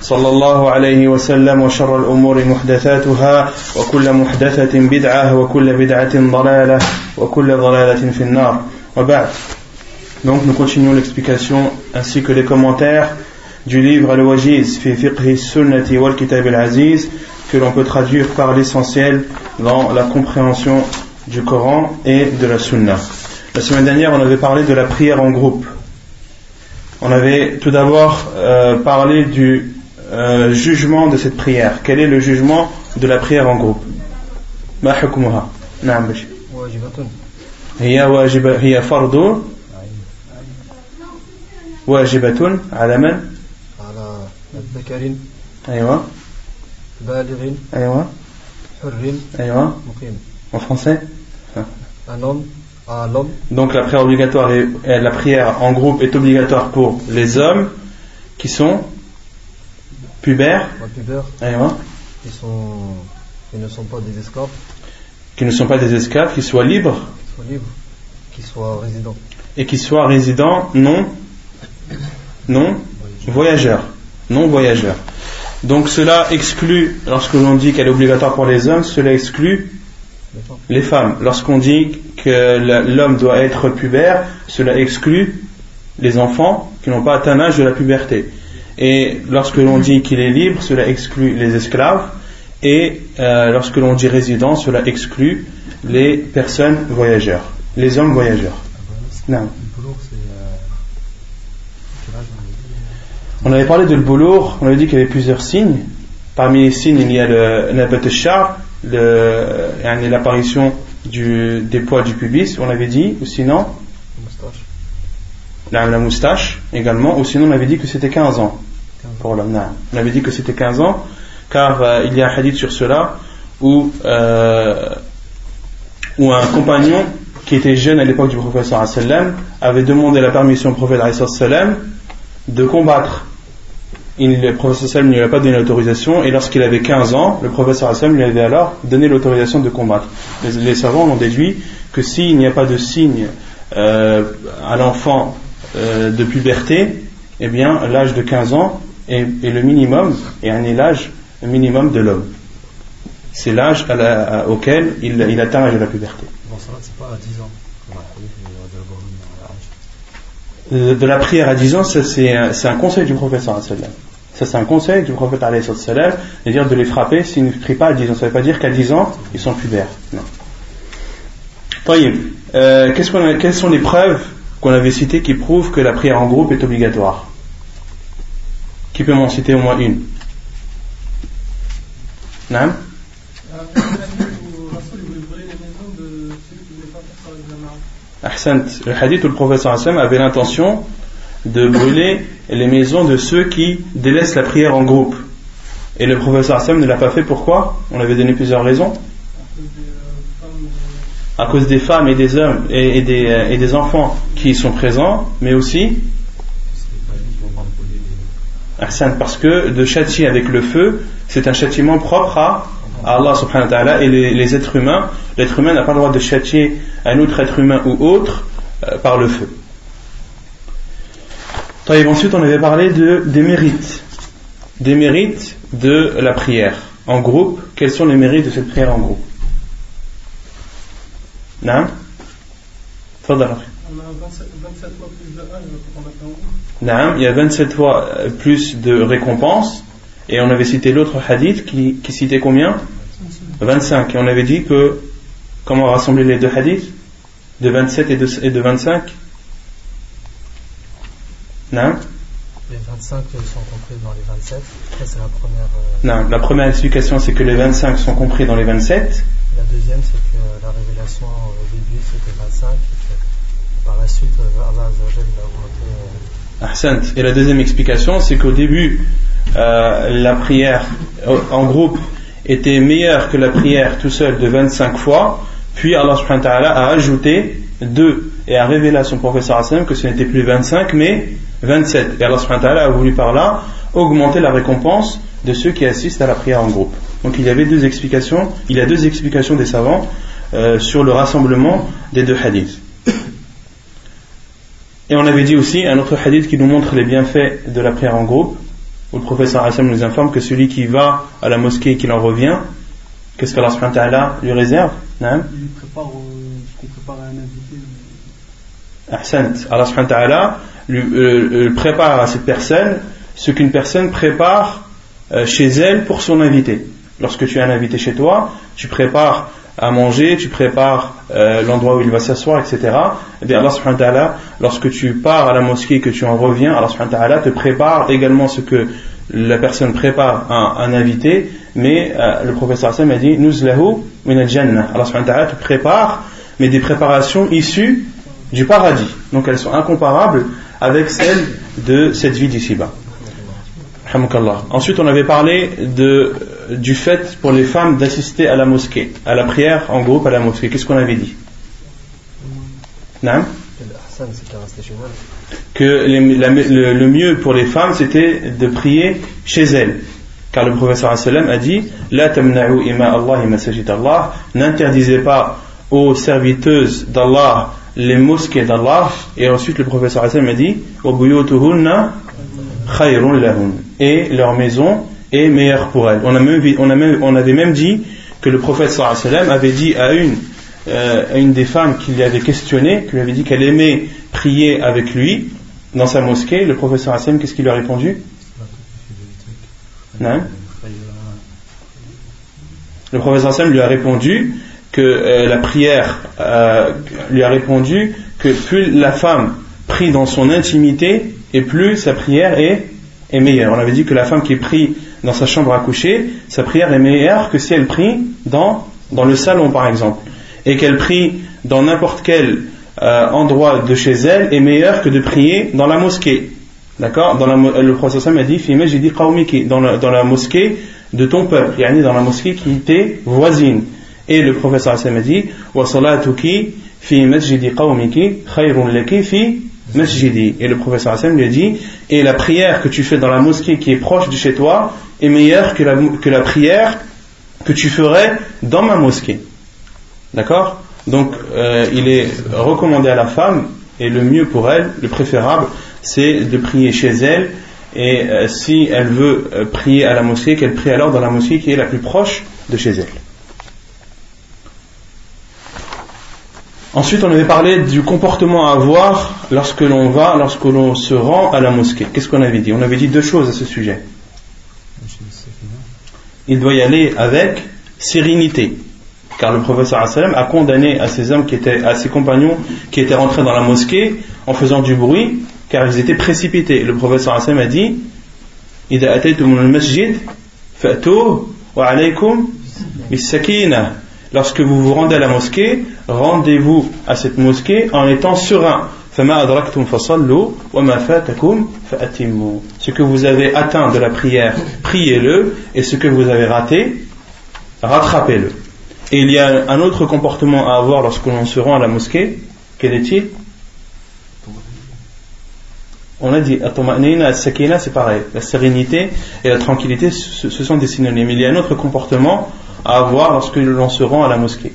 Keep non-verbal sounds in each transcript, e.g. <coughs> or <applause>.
صلى الله عليه وسلم وشر الأمور محدثاتها وكل محدثة بدعة وكل بدعة ضلالة وكل ضلالة في النار وبعد Donc nous continuons l'explication ainsi que les commentaires du livre Al-Wajiz fi fiqhi sunnati wal kitab al-aziz que l'on peut traduire par l'essentiel dans la compréhension du Coran et de la Sunna. La semaine dernière, on avait parlé de la prière en groupe. On avait tout d'abord euh, parlé du euh, jugement de cette prière. Quel est le jugement de la prière en groupe ما حكمها؟ نعم بشي. واجبة هي واجبة هي فرض واجبة على من؟ على ذكر أيوة بالغ أيوة حر أيوة مقيم en français un homme à l'homme Donc la prière obligatoire est, euh, la prière en groupe est obligatoire pour les hommes qui sont pubères, un pubère aywa, qui sont qui ne sont pas des esclaves. Qui ne sont pas des esclaves, qui soient libres. Qui soient libres. Qui soient résidents. Et qui soient résidents non non voyageurs, non voyageurs. Donc cela exclut, lorsque l'on dit qu'elle est obligatoire pour les hommes, cela exclut les femmes. Lorsqu'on dit que l'homme doit être pubère, cela exclut les enfants qui n'ont pas atteint l'âge de la puberté. Et lorsque l'on dit qu'il est libre, cela exclut les esclaves. Et euh, lorsque l'on dit résident, cela exclut les personnes voyageurs, les hommes voyageurs. On avait parlé de le boulour, on avait dit qu'il y avait plusieurs signes. Parmi les signes, il y a le nabat l'apparition des poils du pubis, on avait dit, ou sinon, la, moustache également, ou sinon on avait dit que c'était 15 ans. On avait dit que c'était 15 ans, car euh, il y a un hadith sur cela où, euh, où un compagnon qui était jeune à l'époque du prophète wa sallam avait demandé la permission au prophète de combattre. Il, le prophète ne lui a pas donné l'autorisation et lorsqu'il avait 15 ans, le prophète wa sallam lui avait alors donné l'autorisation de combattre. Les, les savants ont déduit que s'il n'y a pas de signe euh, à l'enfant euh, de puberté, eh bien l'âge de 15 ans est, est le minimum et un est l'âge minimum de l'homme. C'est l'âge auquel il, il atteint l'âge de la puberté. Bon, ça c'est pas à 10 ans. De. Euh, de la prière à 10 ans, c'est un, conseil du wa sallam. Ça c'est un conseil du prophète sallam, de les frapper s'ils ne prient pas à 10 ans. Ça ne veut pas dire qu'à 10 ans, ils sont pubères. Non. Euh, quelles sont les preuves qu'on avait citées qui prouvent que la prière en groupe est obligatoire. Qui peut m'en citer au moins une? Ahsant, le hadith où le wa sallam avait l'intention de brûler les maisons de ceux qui délaissent la prière en groupe. Et le wa sallam ne l'a pas fait. Pourquoi? On avait donné plusieurs raisons. À cause des femmes et des hommes et, euh, des enfants qui sont présents, mais aussi parce que de châtier avec le feu, c'est un châtiment propre à, Allah subhanahu wa ta'ala et les, êtres humains. L'être humain n'a pas le droit de châtier un autre être humain ou autre euh, par le feu. Ensuite, on avait parlé de, des mérites. Des mérites de la prière en groupe. Quels sont les mérites de cette prière en groupe Non Tfadal, akhi. On a 27, 27 fois plus de 1 quand on a fait en groupe. Naam, il y a 27 fois euh, plus de récompenses. Et on avait cité l'autre hadith qui, qui citait combien? 25. Et on avait dit que, comment rassembler les deux hadiths? De 27 et de, et de 25 Non Les 25 sont compris dans les 27. Ça, c'est la première. euh, Non, la première explication c'est que les 25 sont compris dans les 27. La deuxième, c'est que la révélation au début, c'était 25. Et que par la suite, euh, Allah Azzawajal, il a augmenté. euh. Et la deuxième explication, c'est qu'au début, euh, la prière en groupe était meilleure que la prière tout seul de 25 fois, puis Allah subhanahu wa ta'ala a ajouté 2 et a révélé à son professeur Hassan que ce n'était plus 25 mais 27. Et Allah subhanahu wa ta'ala a voulu par là augmenter la récompense de ceux qui assistent à la prière en groupe. Donc il y avait deux explications, il y a deux explications des savants euh, sur le rassemblement des deux hadiths. Et on avait dit aussi un autre hadith qui nous montre les bienfaits de la prière en groupe, où le professeur Hassan nous informe que celui qui va à la mosquée et qui en revient, qu'est-ce subhanahu wa ta'ala lui réserve? Il prépare, euh, ce qu'on prépare à un invité. Ahsant. Allah subhanahu wa ta'ala lui, euh, euh, prépare à cette personne ce qu'une personne prépare euh, chez elle pour son invité. Lorsque tu as un invité chez toi, tu prépares à manger, tu prépares l'endroit où il va s'asseoir, etc. Et bien Allah subhanahu lorsque tu pars à la mosquée et que tu en reviens, Allah subhanahu wa ta'ala te prépare également ce que la personne prépare à un invité, mais le professeur Hassan m'a dit Nuzlahu. Allah subhanahu wa ta'ala prépare, mais des préparations issues du paradis. Donc elles sont incomparables avec celles de cette vie d'ici-bas. Ensuite, on avait parlé du fait pour les femmes d'assister à la mosquée, à la prière en groupe à la mosquée. Qu'est-ce qu'on avait dit? Que le, mieux pour les femmes c'était de prier chez elles. Car le professeur a dit La ima Allah Allah N'interdisez pas aux serviteuses d'Allah les mosquées d'Allah. Et ensuite le professeur sallam a dit. Et leur maison est meilleure pour elles. On, a même, on, a même- on avait même dit que le prophète avait dit à une euh, à une des femmes qui lui avait questionné, qui lui avait dit qu'elle aimait prier avec lui dans sa mosquée, le professeur Hassan, qu'est-ce qu'il lui a répondu? Non Le professeur Hassan lui a répondu que euh, la prière euh, lui a répondu que plus la femme prie dans son intimité et plus sa prière est, meilleure. On avait dit que la femme qui prie dans sa chambre à coucher, sa prière est meilleure que si elle prie dans, dans le salon par exemple. Et qu'elle prie dans n'importe quel euh, endroit de chez elle est meilleure que de prier dans la mosquée. D'accord? Le prophète a dit majidi qawmiki, dans la, dans la mosquée de ton peuple, yani dans la mosquée qui était voisine. Et le professeur Sam a dit fi masjidi qawmiki khayrun laki fi masjidi. Et le professeur Hassan lui a dit Et la prière que tu fais dans la mosquée qui est proche de chez toi est meilleure que la, que la prière que tu ferais dans ma mosquée. D'accord? Donc, euh, il est recommandé à la femme, et le mieux pour elle, le préférable, c'est de prier chez elle. Et euh, si elle veut euh, prier à la mosquée, qu'elle prie alors dans la mosquée qui est la plus proche de chez elle. Ensuite, on avait parlé du comportement à avoir lorsque l'on va, lorsque l'on se rend à la mosquée. Qu'est-ce qu'on avait dit? On avait dit deux choses à ce sujet. Il doit y aller avec sérénité, car le professeur sallam a condamné à ses hommes à ses compagnons qui étaient rentrés dans la mosquée en faisant du bruit, car ils étaient précipités. Le professeur sallam a dit "Ida masjid, wa alaykum Lorsque vous vous rendez à la mosquée, rendez-vous à cette mosquée en étant serein. Ce que vous avez atteint de la prière, priez-le, et ce que vous avez raté, rattrapez-le. Et il y a un autre comportement à avoir lorsque l'on se rend à la mosquée. Quel est-il? On a dit, la c'est pareil. La sérénité et la tranquillité, ce sont des synonymes. Il y a un autre comportement à avoir lorsque l'on se rend à la mosquée.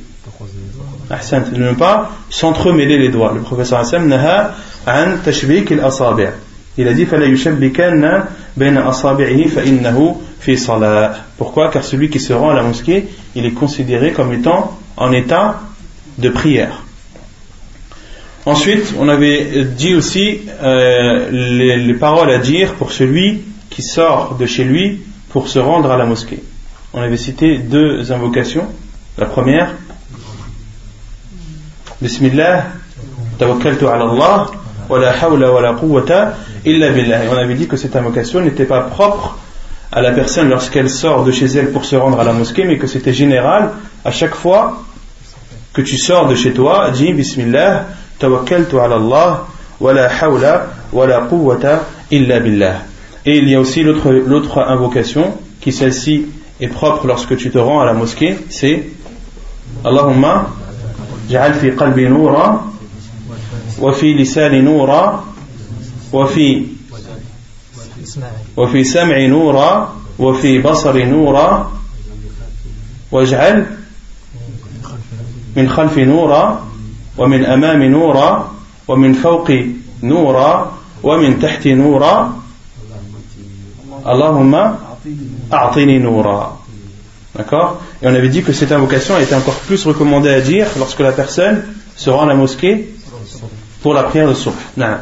Ahsan, de ne pas s'entremêler les doigts. Le professeur Hassan naha an tashbik al-asabi'. Il a dit fala yushabbikanna bayna asabi'ihi fa innahu fi. Pourquoi? Car celui qui se rend à la mosquée, il est considéré comme étant en état de prière. Ensuite, on avait dit aussi euh, les paroles à dire pour celui qui sort de chez lui pour se rendre à la mosquée. On avait cité deux invocations. La première, Bismillah, tawakkaltu ala Allah, wa la hawla wa la quwwata illa billah. Et on avait dit que cette invocation n'était pas propre à la personne lorsqu'elle sort de chez elle pour se rendre à la mosquée, mais que c'était général à chaque fois que tu sors de chez toi, dis Bismillah, tawakkaltu ala Allah, wa la hawla wa la quwwata illa billah. Et il y a aussi l'autre invocation, qui celle-ci est propre lorsque tu te rends à la mosquée, c'est Allahumma ja'al fi qalbi noura wa fi lisani noura wa fi wa fi sam'i noura wa basari noura waj'al min khalfi noura wa min amami noura wa min fawqi noura wa min tahti noura Allahumma A'tini noura. D'accord? Et on avait dit que cette invocation était encore plus recommandée à dire lorsque la personne se rend à la mosquée pour la prière de souf. Non.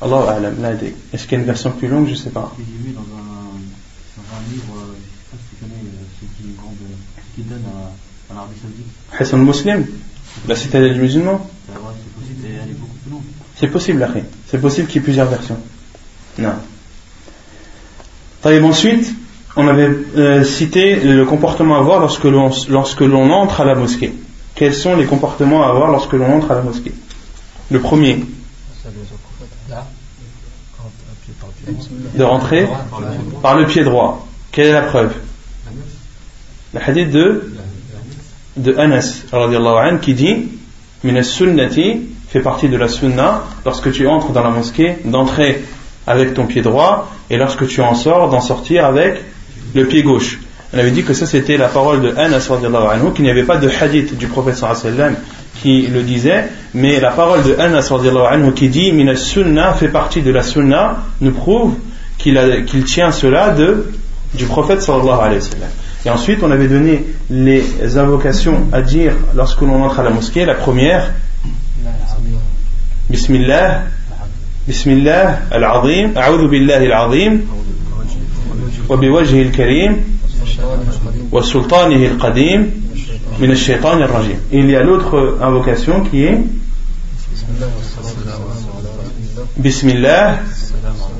Allah alam, Est-ce qu'il y a une version plus longue? Je ne sais pas. J'ai vu dans un, dans un livre, euh, je ne sais pas si tu connais, euh, celui qui, grande, euh, qui donne à, l'Arabie Saoudite. Hassan Muslim La cité du musulman bah C'est possible, elle est beaucoup plus longue. C'est possible, C'est possible qu'il y ait plusieurs versions. Non. Ensuite, on avait euh, cité le comportement à avoir lorsque l'on, entre à la mosquée. Quels sont les comportements à avoir lorsque l'on entre à la mosquée? Le premier, de rentrer par le pied droit. Quelle est la preuve? Le hadith de, de Anas qui dit sunnati fait partie de la sunna lorsque tu entres dans la mosquée d'entrer avec ton pied droit et lorsque tu en sors d'en sortir avec le pied gauche. On avait dit que ça c'était la parole de Anas anhu, qu'il n'y avait pas de hadith du prophète sallam qui le disait, mais la parole de Anas anhu qui dit Minas sunna fait partie de la sunna nous prouve qu'il tient cela du prophète sallallahu alayhi. Et ensuite, on avait donné les invocations à dire lorsque l'on entre à la mosquée. La première, Bismillah, Bismillah al-Azim, A'udhu billahi al-Azim, wa biwajhi al-Karim, wa sultanihi al-Qadim, min al-Shaytan al-Rajim. Et il y a l'autre invocation qui est Bismillah,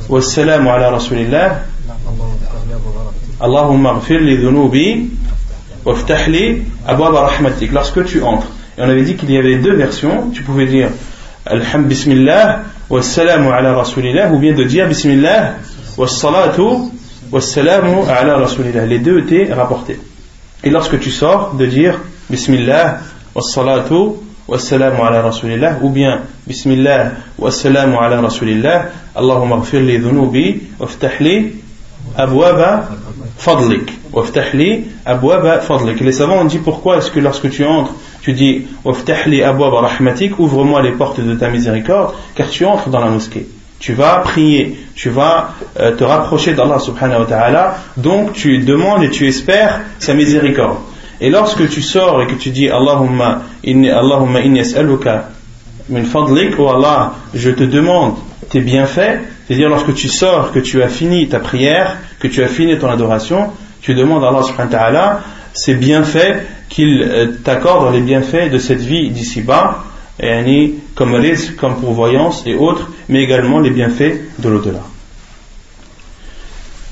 wa salamu ala Rasulillah, Allahumma ghfir li dhunubi waftah li abwaba rahmatik lorsque tu entres. Et on avait dit qu'il y avait deux versions. Tu pouvais dire Alhamd bismillah wa ala ou bien de dire bismillah wa salatu wa salamu ala rasulillah. Les deux étaient rapportés. Et lorsque tu sors, de dire bismillah wa salatu wa salamu ala rasulillah ou bien bismillah wa salamu ala rasulillah Allahumma ghfir li dhunubi waftah li abwaba fadlik waftah abwaba fadlik les savants ont dit pourquoi est-ce que lorsque tu entres tu dis ouvre-moi les portes de ta miséricorde car tu entres dans la mosquée. Tu vas prier tu vas euh, te rapprocher d'Allah subhanahu wa ta'ala donc tu demandes et tu espères sa miséricorde. Et lorsque tu sors et que tu dis Allahumma inni Allahumma inni as'aluka min fadlik oh Allah je te demande tes bienfaits. C'est-à-dire lorsque tu sors que tu as fini ta prière que tu as fini ton adoration tu demandes à Allah subhanahu wa ta'ala ses bienfaits qu'il euh, t'accorde les bienfaits de cette vie d'ici-bas yani, comme risque, comme pourvoyance et autres mais également les bienfaits de l'au-delà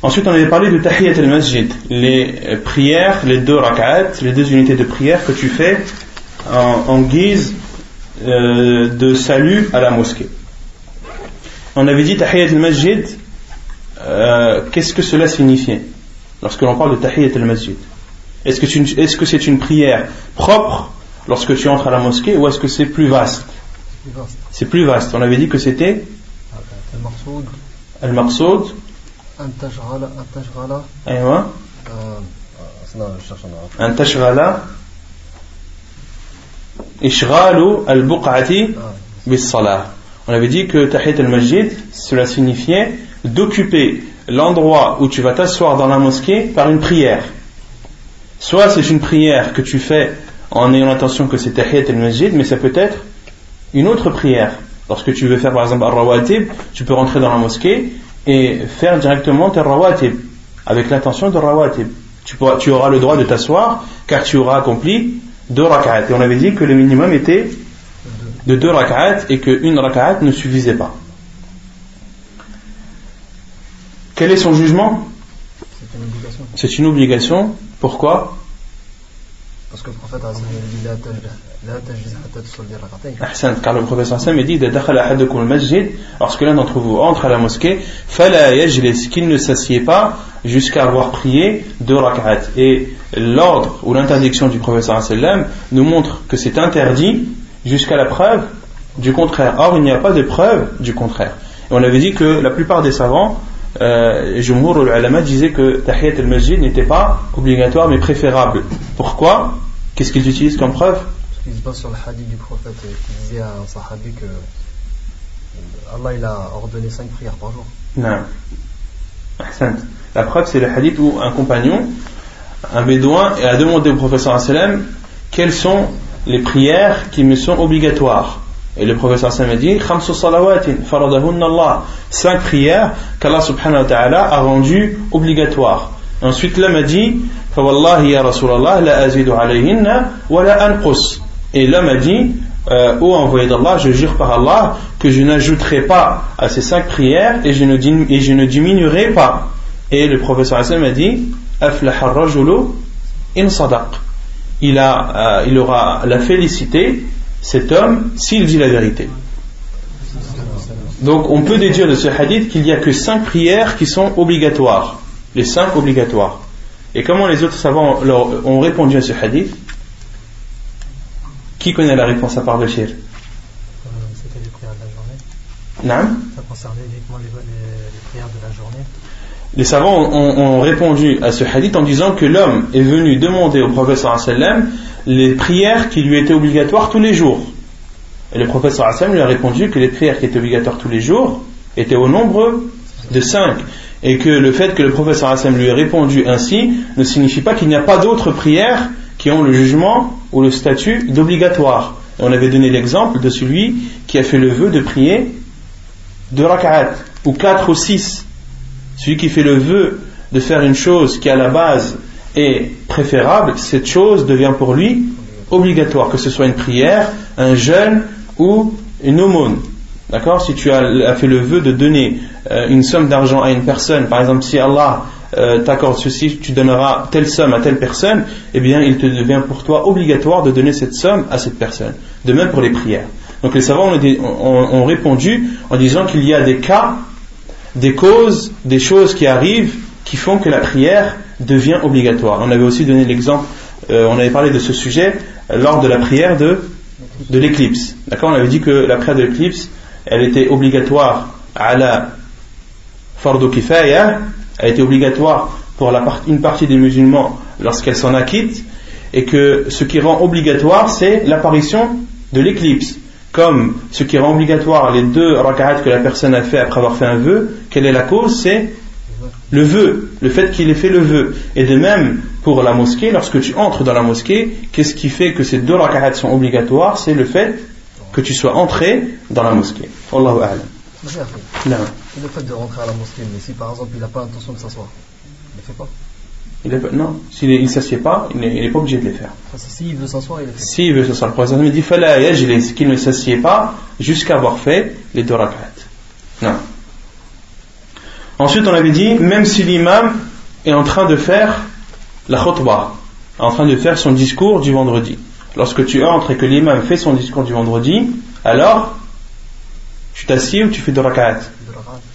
Ensuite, on avait parlé de Tahiyat al-Masjid, les euh, prières, les deux rak'at, les deux unités de prière que tu fais en, guise euh, de salut à la mosquée. On avait dit Tahiyat al-Masjid, qu'est-ce que cela signifiait lorsque l'on parle de Tahiyat al-Masjid? Est-ce que c'est une, prière propre lorsque tu entres à la mosquée ou est-ce que c'est plus vaste? C'est plus vaste. On avait dit que c'était Al-Marsoud. Al-Marsoud. Al-Tashghala. Ishghalu al-Buq'ati bis-Salah. On avait dit que Tahit al-Masjid, cela signifiait d'occuper l'endroit où tu vas t'asseoir dans la mosquée par une prière. Soit c'est une prière que tu fais en ayant l'intention que c'est Tahiyat al-Masjid, mais ça peut être une autre prière. Lorsque tu veux faire par exemple un rawatib, tu peux rentrer dans la mosquée et faire directement tes rawatib. avec l'intention de rawatib. Tu, pourras- tu auras le droit de t'asseoir car tu auras accompli deux rak'at. Et on avait dit que le minimum était de deux rak'at et qu'une rak'at ne suffisait pas. Quel est son jugement? C'est une obligation. Pourquoi Parce que le prophète dit car le prophète dit lorsque l'un d'entre vous entre à la mosquée qu'il ne s'assied pas jusqu'à avoir prié deux rak'at. Et l'ordre ou l'interdiction du prophète sallam nous montre que c'est interdit jusqu'à la preuve du contraire. Or il n'y a pas de preuve du contraire. Et on avait dit que la plupart des savants euh, Jumhur al-Ulama disaient que Tahiyat al-Masjid n'était pas obligatoire mais préférable pourquoi? Qu'est-ce qu'ils utilisent comme preuve? Parce qu'il se base sur le hadith du prophète euh, qui disait à un sahabi que euh, Allah il a ordonné cinq prières par jour. Non. La preuve, c'est le hadith où un compagnon, un bédouin, a demandé au professeur sallam quelles sont les prières qui me sont obligatoires. Et le professeur sallam a dit. Cinq prières qu'Allah subhanahu wa ta'ala a rendues obligatoires. Ensuite, l'homme a dit Fawallahi ya Rasulallah la azidu alayhinna wa la anqus. Et l'homme a dit euh, Ô envoyé d'Allah, je jure par Allah que je n'ajouterai pas à ces cinq prières et je ne, et je ne diminuerai pas. Et le professeur Hassan a dit Aflaha ar-rajulu in sadaq. Il, euh, il aura la félicité, cet homme, s'il dit la vérité. Donc on peut déduire de ce hadith qu'il n'y a que cinq prières qui sont obligatoires. Les cinq obligatoires. Et comment les autres savants leur- ont répondu à ce hadith? Qui connaît la réponse à part de Shir Euh, C'était les prières de la journée. Naam? Ça concernait uniquement les, les- les prières de la journée. Les savants ont, ont répondu à ce hadith en disant que l'homme est venu demander au prophète sallallahu alayhi wa sallam les prières qui lui étaient obligatoires tous les jours. Et le wa sallam lui a répondu que les prières qui étaient obligatoires tous les jours étaient au nombre de cinq. Et que le fait que le wa sallam lui ait répondu ainsi ne signifie pas qu'il n'y a pas d'autres prières qui ont le jugement ou le statut d'obligatoire. On avait donné l'exemple de celui qui a fait le vœu de prier deux rak'at, ou quatre ou six. Celui qui fait le vœu de faire une chose qui à la base est préférable, cette chose devient pour lui obligatoire, que ce soit une prière, un jeûne ou une aumône. D'accord? Si tu as, fait le vœu de donner euh, une somme d'argent à une personne, par exemple, si Allah euh, t'accorde ceci, tu donneras telle somme à telle personne, eh bien, il te devient pour toi obligatoire de donner cette somme à cette personne. De même pour les prières. Donc les savants ont répondu en disant qu'il y a des cas, des causes, des choses qui arrivent qui font que la prière devient obligatoire. On avait aussi donné l'exemple, euh, on avait parlé de ce sujet euh, lors de la prière de, de l'éclipse. D'accord? On avait dit que la prière de l'éclipse, elle était obligatoire à la fardu kifaya, elle était obligatoire pour une partie des musulmans lorsqu'elle s'en acquitte, et que ce qui rend obligatoire, c'est l'apparition de l'éclipse. Comme ce qui rend obligatoire les deux rak'at que la personne a fait après avoir fait un vœu, quelle est la cause? C'est le vœu, le fait qu'il ait fait le vœu. Et de même pour la mosquée, lorsque tu entres dans la mosquée, qu'est-ce qui fait que ces deux rak'at sont obligatoires? C'est le fait que tu sois entré dans la mosquée. Allahu a'lam. Le fait de rentrer à la mosquée, mais si par exemple il n'a pas l'intention de s'asseoir, il ne le fait pas? Il est pas- non, s'il ne s'assied pas, il n'est pas obligé de les faire. S'il veut s'asseoir, il le fait. S'il veut s'asseoir, le prophète me dit qu'il ne s'assied pas jusqu'à avoir fait les deux rak'at. Non. Ensuite, on avait dit, même si l'imam est en train de faire la khutbah, en train de faire son discours du vendredi. Lorsque tu entres et que l'imam fait son discours du vendredi, alors tu t'assieds ou tu fais deux rak'at.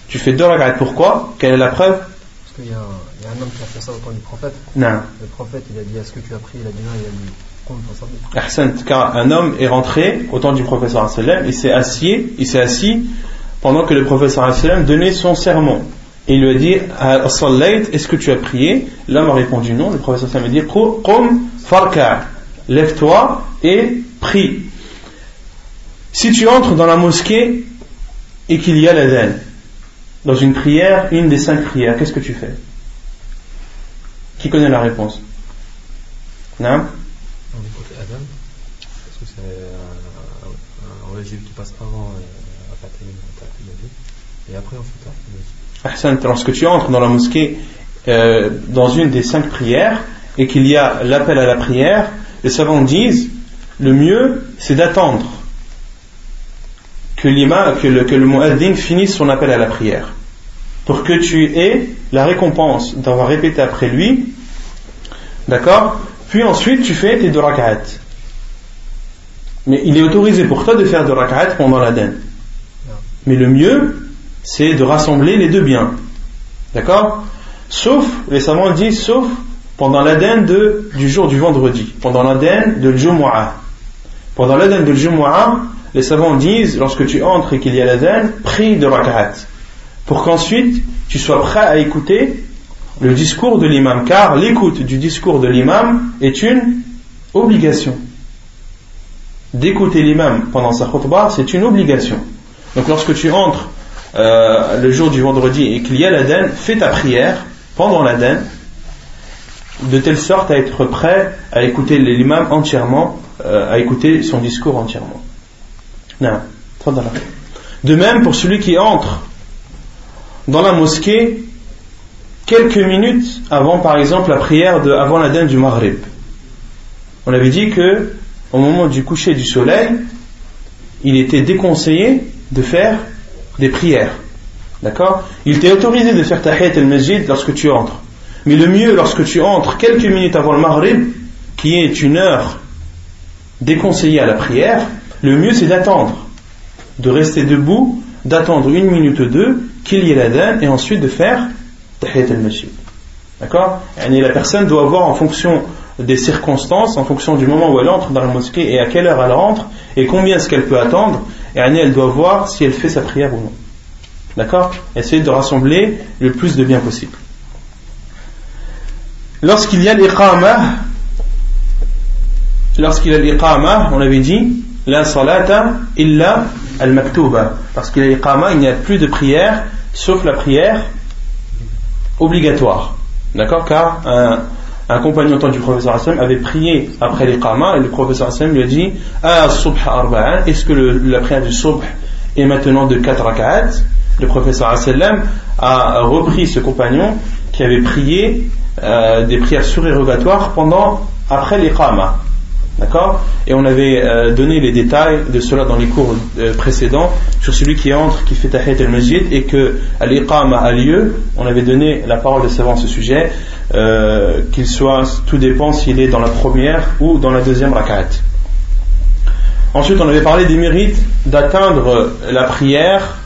Tu fais deux rak'at. Pourquoi? Quelle est la preuve? Parce qu'il y, a un- il y a un homme qui a fait ça au temps du prophète. Non. Le prophète, il a dit Est-ce que tu as pris Il a dit non, il a dit car un homme est rentré au temps du professeur il s'est assis, il s'est assis pendant que le professeur donnait son sermon. Et il lui a dit est-ce que tu as prié? L'homme a répondu non. Le professeur sallam a dit Qum farka, lève-toi et prie. Si tu entres dans la mosquée et qu'il y a l'adhan, dans une prière, une des cinq prières, qu'est-ce que tu fais? Qui connaît la réponse? Non? Qui passe avant euh, et après on fait ça. Lorsque tu entres dans la mosquée euh, dans une des cinq prières et qu'il y a l'appel à la prière, les savants disent le mieux c'est d'attendre que que le, que le finisse son appel à la prière pour que tu aies la récompense d'avoir répété après lui, d'accord? Puis ensuite tu fais tes deux rak'at. Mais il est autorisé pour toi de faire deux rak'at pendant la den. Mais le mieux, c'est de rassembler les deux biens. D'accord Sauf, les savants disent, sauf pendant l'Aden du jour du vendredi, pendant l'Aden de Jumu'ah. Pendant l'Aden de Jumu'ah, les savants disent, lorsque tu entres et qu'il y a l'Aden, prie de rak'at. Pour qu'ensuite tu sois prêt à écouter le discours de l'imam. Car l'écoute du discours de l'imam est une obligation. D'écouter l'imam pendant sa khutbah, c'est une obligation. Donc lorsque tu entres euh, le jour du vendredi et qu'il y a l'Aden, fais ta prière pendant l'Aden, de telle sorte à être prêt à écouter l'imam entièrement, euh, à écouter son discours entièrement. De même pour celui qui entre dans la mosquée quelques minutes avant, par exemple, la prière de, avant l'Aden du Maghrib. On avait dit que au moment du coucher du soleil, il était déconseillé de faire des prières. D'accord? Il t'est autorisé de faire tahiyat al-masjid lorsque tu entres. Mais le mieux, lorsque tu entres quelques minutes avant le maghrib, qui est une heure déconseillée à la prière, le mieux c'est d'attendre, de rester debout, d'attendre une minute ou deux, qu'il y ait l'adhan, et ensuite de faire tahiyat al-masjid. D'accord? La personne doit voir en fonction des circonstances, en fonction du moment où elle entre dans la mosquée et à quelle heure elle rentre, et combien est-ce qu'elle peut attendre, et elle doit voir si elle fait sa prière ou non. D'accord? Essayer de rassembler le plus de bien possible. Lorsqu'il y a l'iqama, lorsqu'il y a l'iqama, on avait dit, la salata illa al-maktuba. Parce qu'il y a l'iqama, il n'y a plus de prière, sauf la prière obligatoire. D'accord? Car un compagnon du professeur Hassan avait prié après l'iqama et le professeur Hassan lui a dit Ah, subh est-ce que la prière du subh est maintenant de 4 rak'at? Le professeur sallam a repris ce compagnon qui avait prié euh, des prières surérogatoires pendant après l'iqama. D'accord? Et on avait euh, donné les détails de cela dans les cours euh, précédents sur celui qui entre, qui fait tahiyat al-masjid et que l'iqama a lieu. On avait donné la parole de savant à ce sujet, qu'il soit, tout dépend s'il est dans la première ou dans la deuxième rakat. Ensuite, on avait parlé des mérites d'atteindre la prière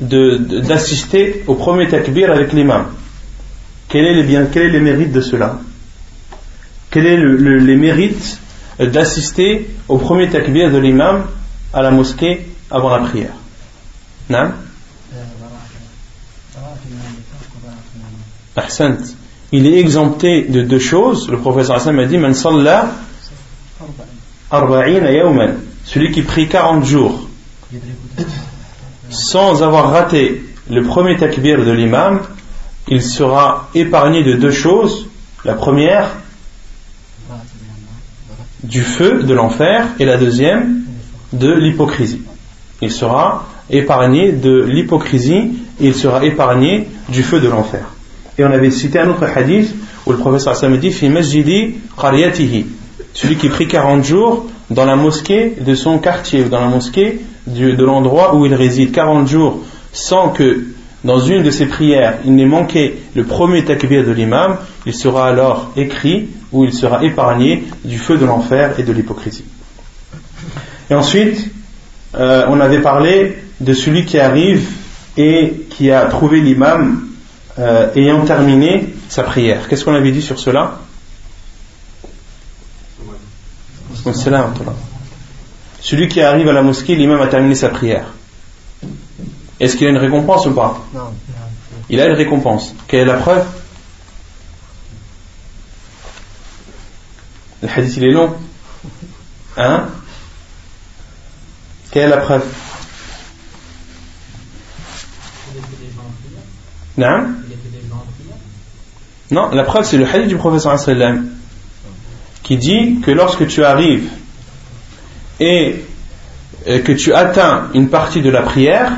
d'assister au premier takbir avec l'imam. Quel est, les quel est les mérites de cela? Quel est le, les mérites d'assister au premier takbir de l'imam à la mosquée avant la prière? Non Il est exempté de deux choses. Le professeur Hassan a dit Man salla celui qui prie 40 jours sans avoir raté le premier takbir de l'imam, il sera épargné de deux choses. La première, du feu de l'enfer, et la deuxième, de l'hypocrisie. Il sera épargné de l'hypocrisie et il sera épargné du feu de l'enfer. Et on avait cité un autre hadith où le professeur Hassan dit Fi masjidi celui qui prie 40 jours dans la mosquée de son quartier ou dans la mosquée de l'endroit où il réside 40 jours sans que dans une de ses prières il n'ait manqué le premier takbir de l'imam, il sera alors écrit ou il sera épargné du feu de l'enfer et de l'hypocrisie. Et ensuite, euh, on avait parlé de celui qui arrive et qui a trouvé l'imam euh, ayant terminé sa prière. Qu'est-ce qu'on avait dit sur cela celui qui arrive à la mosquée, l'imam a terminé sa prière. Est-ce qu'il a une récompense ou pas Non. Il a une récompense. Quelle est la preuve Le hadith il est long. Hein Quelle est la preuve Non Non, la preuve c'est le hadith du professeur sallam qui dit que lorsque tu arrives et que tu atteins une partie de la prière,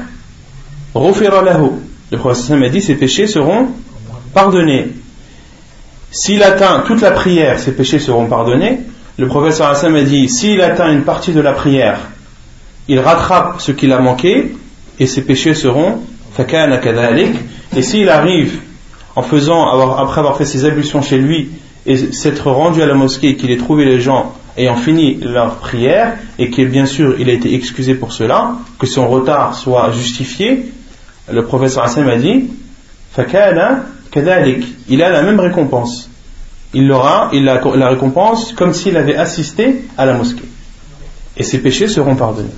le prophète a dit ces péchés seront pardonnés. s'il atteint toute la prière, ses péchés seront pardonnés. Le professeur Hassan a dit, s'il atteint une partie de la prière, il rattrape ce qu'il a manqué et ses péchés seront et s'il arrive en faisant, après avoir fait ses ablutions chez lui et s'être rendu à la mosquée qu'il ait trouvé les gens ayant fini leur prière et qu'il bien sûr il a été excusé pour cela, que son retard soit justifié, le professeur Hassan a dit il a la même récompense. Il aura il a la récompense comme s'il avait assisté à la mosquée. Et ses péchés seront pardonnés.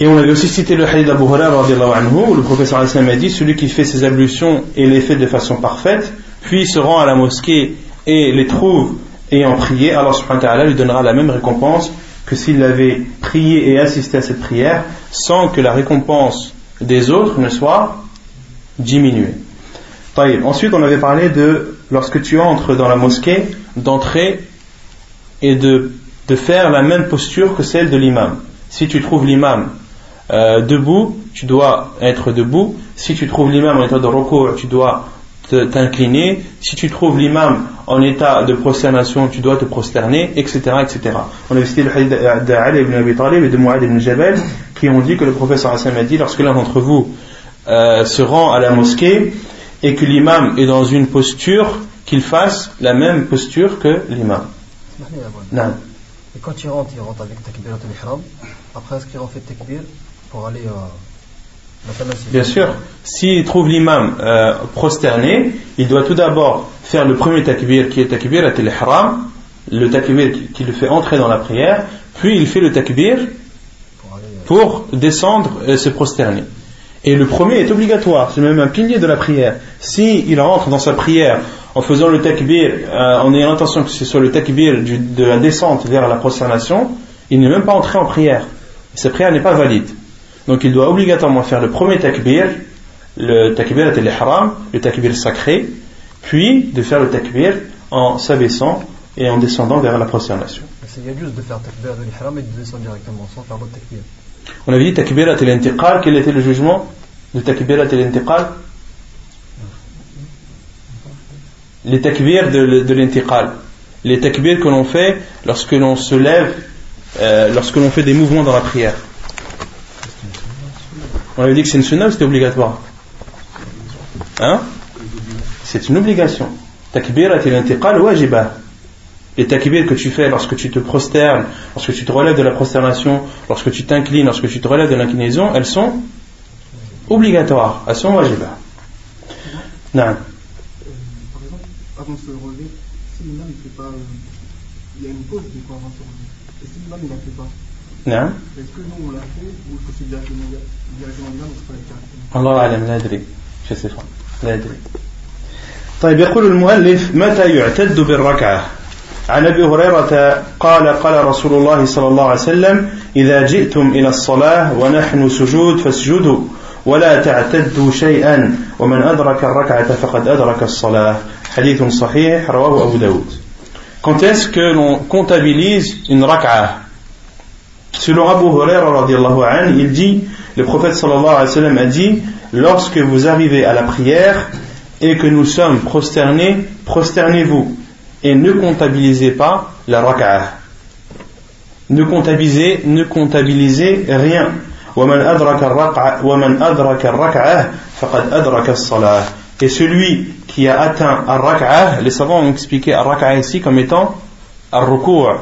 Et on avait aussi cité le hadith d'Abu Hurairah où le professeur Hassan a dit celui qui fait ses ablutions et les fait de façon parfaite, puis se rend à la mosquée et les trouve ayant prié, alors subhanahu wa ta'ala lui donnera la même récompense que s'il avait prié et assisté à cette prière sans que la récompense des autres ne soit diminuée. Ensuite, on avait parlé de lorsque tu entres dans la mosquée, d'entrer et de, de faire la même posture que celle de l'imam. Si tu trouves l'imam euh, debout, tu dois être debout. Si tu trouves l'imam en état de recours, tu dois t'incliner. Si tu trouves l'imam en état de prosternation, tu dois te prosterner, etc. etc. On a cité le hadith d'Ali ibn Abi Talib et de Mu'ad ibn Jabal qui ont dit que le professeur Hassan a dit lorsque l'un d'entre vous euh, se rend à la mosquée et que l'imam est dans une posture, qu'il fasse la même posture que l'imam. Non. Et quand il rentre, il rentre avec takbir al-ihram. Après, est-ce qu'il refait takbir? Pour aller euh, Bien sûr. S'il trouve l'imam euh, prosterné, il doit tout d'abord faire le premier takbir qui est takbir al-ihram, le takbir qui le fait entrer dans la prière, puis il fait le takbir pour euh, descendre et se prosterner. Et le premier est obligatoire, c'est même un pilier de la prière. Si il rentre dans sa prière en faisant le takbir, euh, en ayant l'intention que ce soit le takbir de la descente vers la prosternation, il n'est même pas entré en prière. sa prière n'est pas valide. Donc il doit obligatoirement faire le premier takbir, le takbir al-ihram, le takbir sacré, puis de faire le takbir en s'abaissant et en descendant vers la prosternation. C'est juste de faire takbir al-ihram et de descendre directement sans faire votre takbir. On avait dit takbirat al-intiqal, quel était le jugement de takbirat al-intiqal Les takbirs de, de l'intiqal. Les takbirs que l'on fait lorsque l'on se lève, euh, lorsque l'on fait des mouvements dans la prière. On avait dit que c'est une sunna ou c'était obligatoire Hein C'est une obligation. Takbirat al-intiqal wajibah les takbir que tu fais lorsque tu te prosternes, lorsque tu te relèves de la prosternation, lorsque tu t'inclines, lorsque tu te relèves de l'inclinaison, elles sont obligatoires, elles sont wajiba. Non. Par exemple, avant de se relever, si l'imam ne fait pas, euh, il y a une pause de quoi avant de se relever. Et si l'imam ne la fait pas, non. est-ce que nous on l'a fait ou est-ce que c'est directement l'imam الله أعلم لا أدري شو لا أدري. طيب يقول المؤلف متى يعتد بالركعة؟ عن أبي هريرة قال قال رسول الله صلى الله عليه وسلم إذا جئتم إلى الصلاة ونحن سجود فاسجدوا ولا تعتدوا شيئا ومن أدرك الركعة فقد أدرك الصلاة. حديث صحيح رواه أبو داود. Quand est-ce que l'on comptabilise une rak'ah selon Abu Huraira il dit le prophète sallallahu alayhi wa sallam a dit lorsque vous arrivez à la prière et que nous sommes prosternés prosternez-vous et ne comptabilisez pas la rak'ah. Ne comptabilisez, ne comptabilisez rien. Et celui qui a atteint al les savants ont expliqué al ici comme étant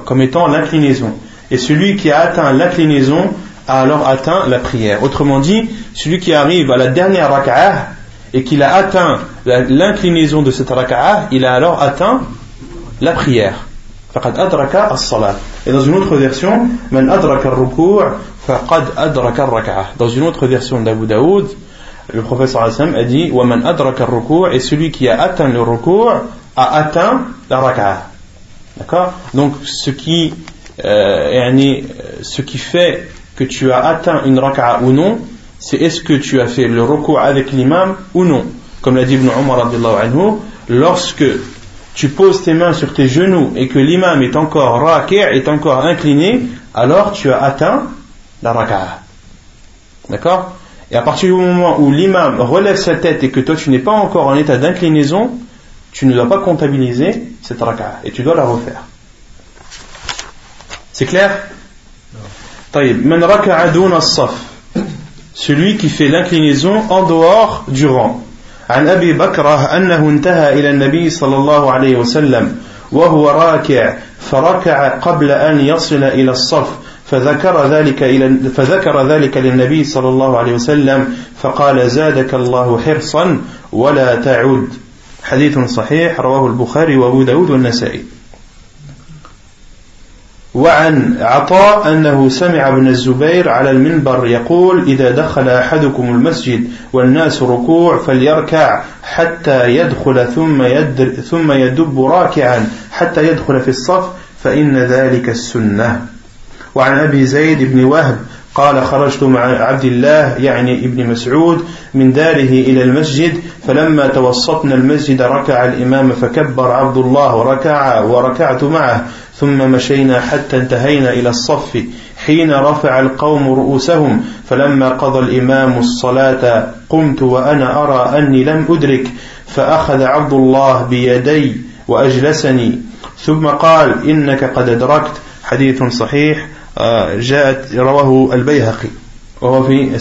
comme étant l'inclinaison. Et celui qui a atteint l'inclinaison a alors atteint la prière. Autrement dit, celui qui arrive à la dernière rak'ah et qu'il a atteint l'inclinaison de cette rak'ah, il a alors atteint la prière. Et dans une autre version, Dans une autre version d'Abu Daoud, le professeur a dit Et celui qui a atteint le ruku' a atteint la raka'a. D'accord? Donc ce qui, euh, ce qui fait que tu as atteint une raka'a ou non, c'est est-ce que tu as fait le ruku' avec l'imam ou non. Comme l'a dit Ibn Umar lorsque tu poses tes mains sur tes genoux et que l'imam est encore raqi' est encore incliné, alors tu as atteint la raka'a. D'accord? Et à partir du moment où l'imam relève sa tête et que toi tu n'es pas encore en état d'inclinaison, tu ne dois pas comptabiliser cette raka'a et tu dois la refaire. C'est clair celui qui fait l'inclinaison en dehors du rang عن أبي بكرة أنه انتهى إلى النبي صلى الله عليه وسلم وهو راكع فركع قبل أن يصل إلى الصف فذكر ذلك إلى فذكر ذلك للنبي صلى الله عليه وسلم فقال زادك الله حرصا ولا تعد حديث صحيح رواه البخاري وأبو داود والنسائي وعن عطاء أنه سمع ابن الزبير على المنبر يقول إذا دخل أحدكم المسجد والناس ركوع فليركع حتى يدخل ثم, يدر ثم يدب راكعا حتى يدخل في الصف فإن ذلك السنة. وعن أبي زيد بن وهب قال خرجت مع عبد الله يعني ابن مسعود من داره إلى المسجد فلما توسطنا المسجد ركع الإمام فكبر عبد الله وركع وركعت معه ثم مشينا حتى انتهينا إلى الصف حين رفع القوم رؤوسهم فلما قضى الإمام الصلاة قمت وأنا أرى أني لم أدرك فأخذ عبد الله بيدي وأجلسني ثم قال إنك قد أدركت حديث صحيح جاءت رواه البيهقي وهو في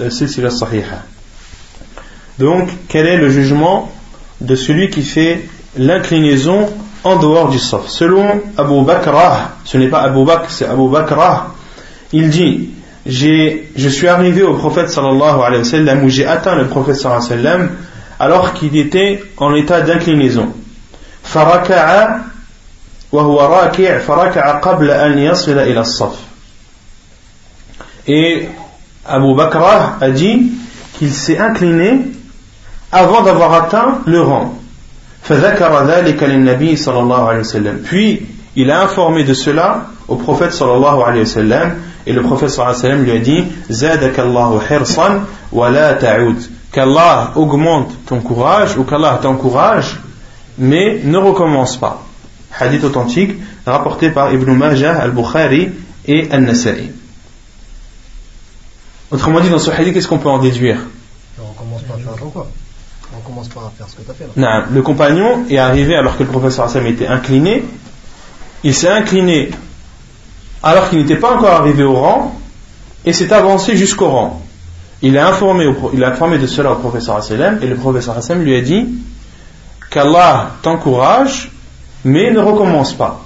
السلسلة الصحيحة. Donc, quel est le jugement de celui qui fait l'inclinaison en dehors du saf. Selon Abu Bakrah, ce n'est pas Abu Bakr, c'est Abu Bakrah, il dit je suis arrivé au prophète sallallahu alayhi wa sallam, ou j'ai atteint le prophète sallallahu alayhi wa sallam, alors qu'il était en état d'inclinaison. فركع وهو راكع فركع قبل أن يصل إلى الصف et Abu Bakrah a dit qu'il s'est incliné avant d'avoir atteint le rang puis il a informé de cela au prophète sallallahu alayhi wa sallam et le prophète sallallahu alayhi wa sallam lui a dit Zadakallahu hirsan wa la ta'ud. qu'Allah augmente ton courage ou qu'Allah t'encourage mais ne recommence pas. Hadith authentique rapporté par Ibn Majah al-Bukhari et al-Nasa'i autrement dit dans ce hadith qu'est-ce qu'on peut en déduire? Ne recommence pas quoi? On commence faire ce que tu as fait. Non, le compagnon est arrivé alors que le professeur Hassan était incliné. Il s'est incliné alors qu'il n'était pas encore arrivé au rang et s'est avancé jusqu'au rang. Il a, informé il a informé de cela au professeur Hassan et le professeur Hassan lui a dit qu'Allah t'encourage mais ne recommence pas.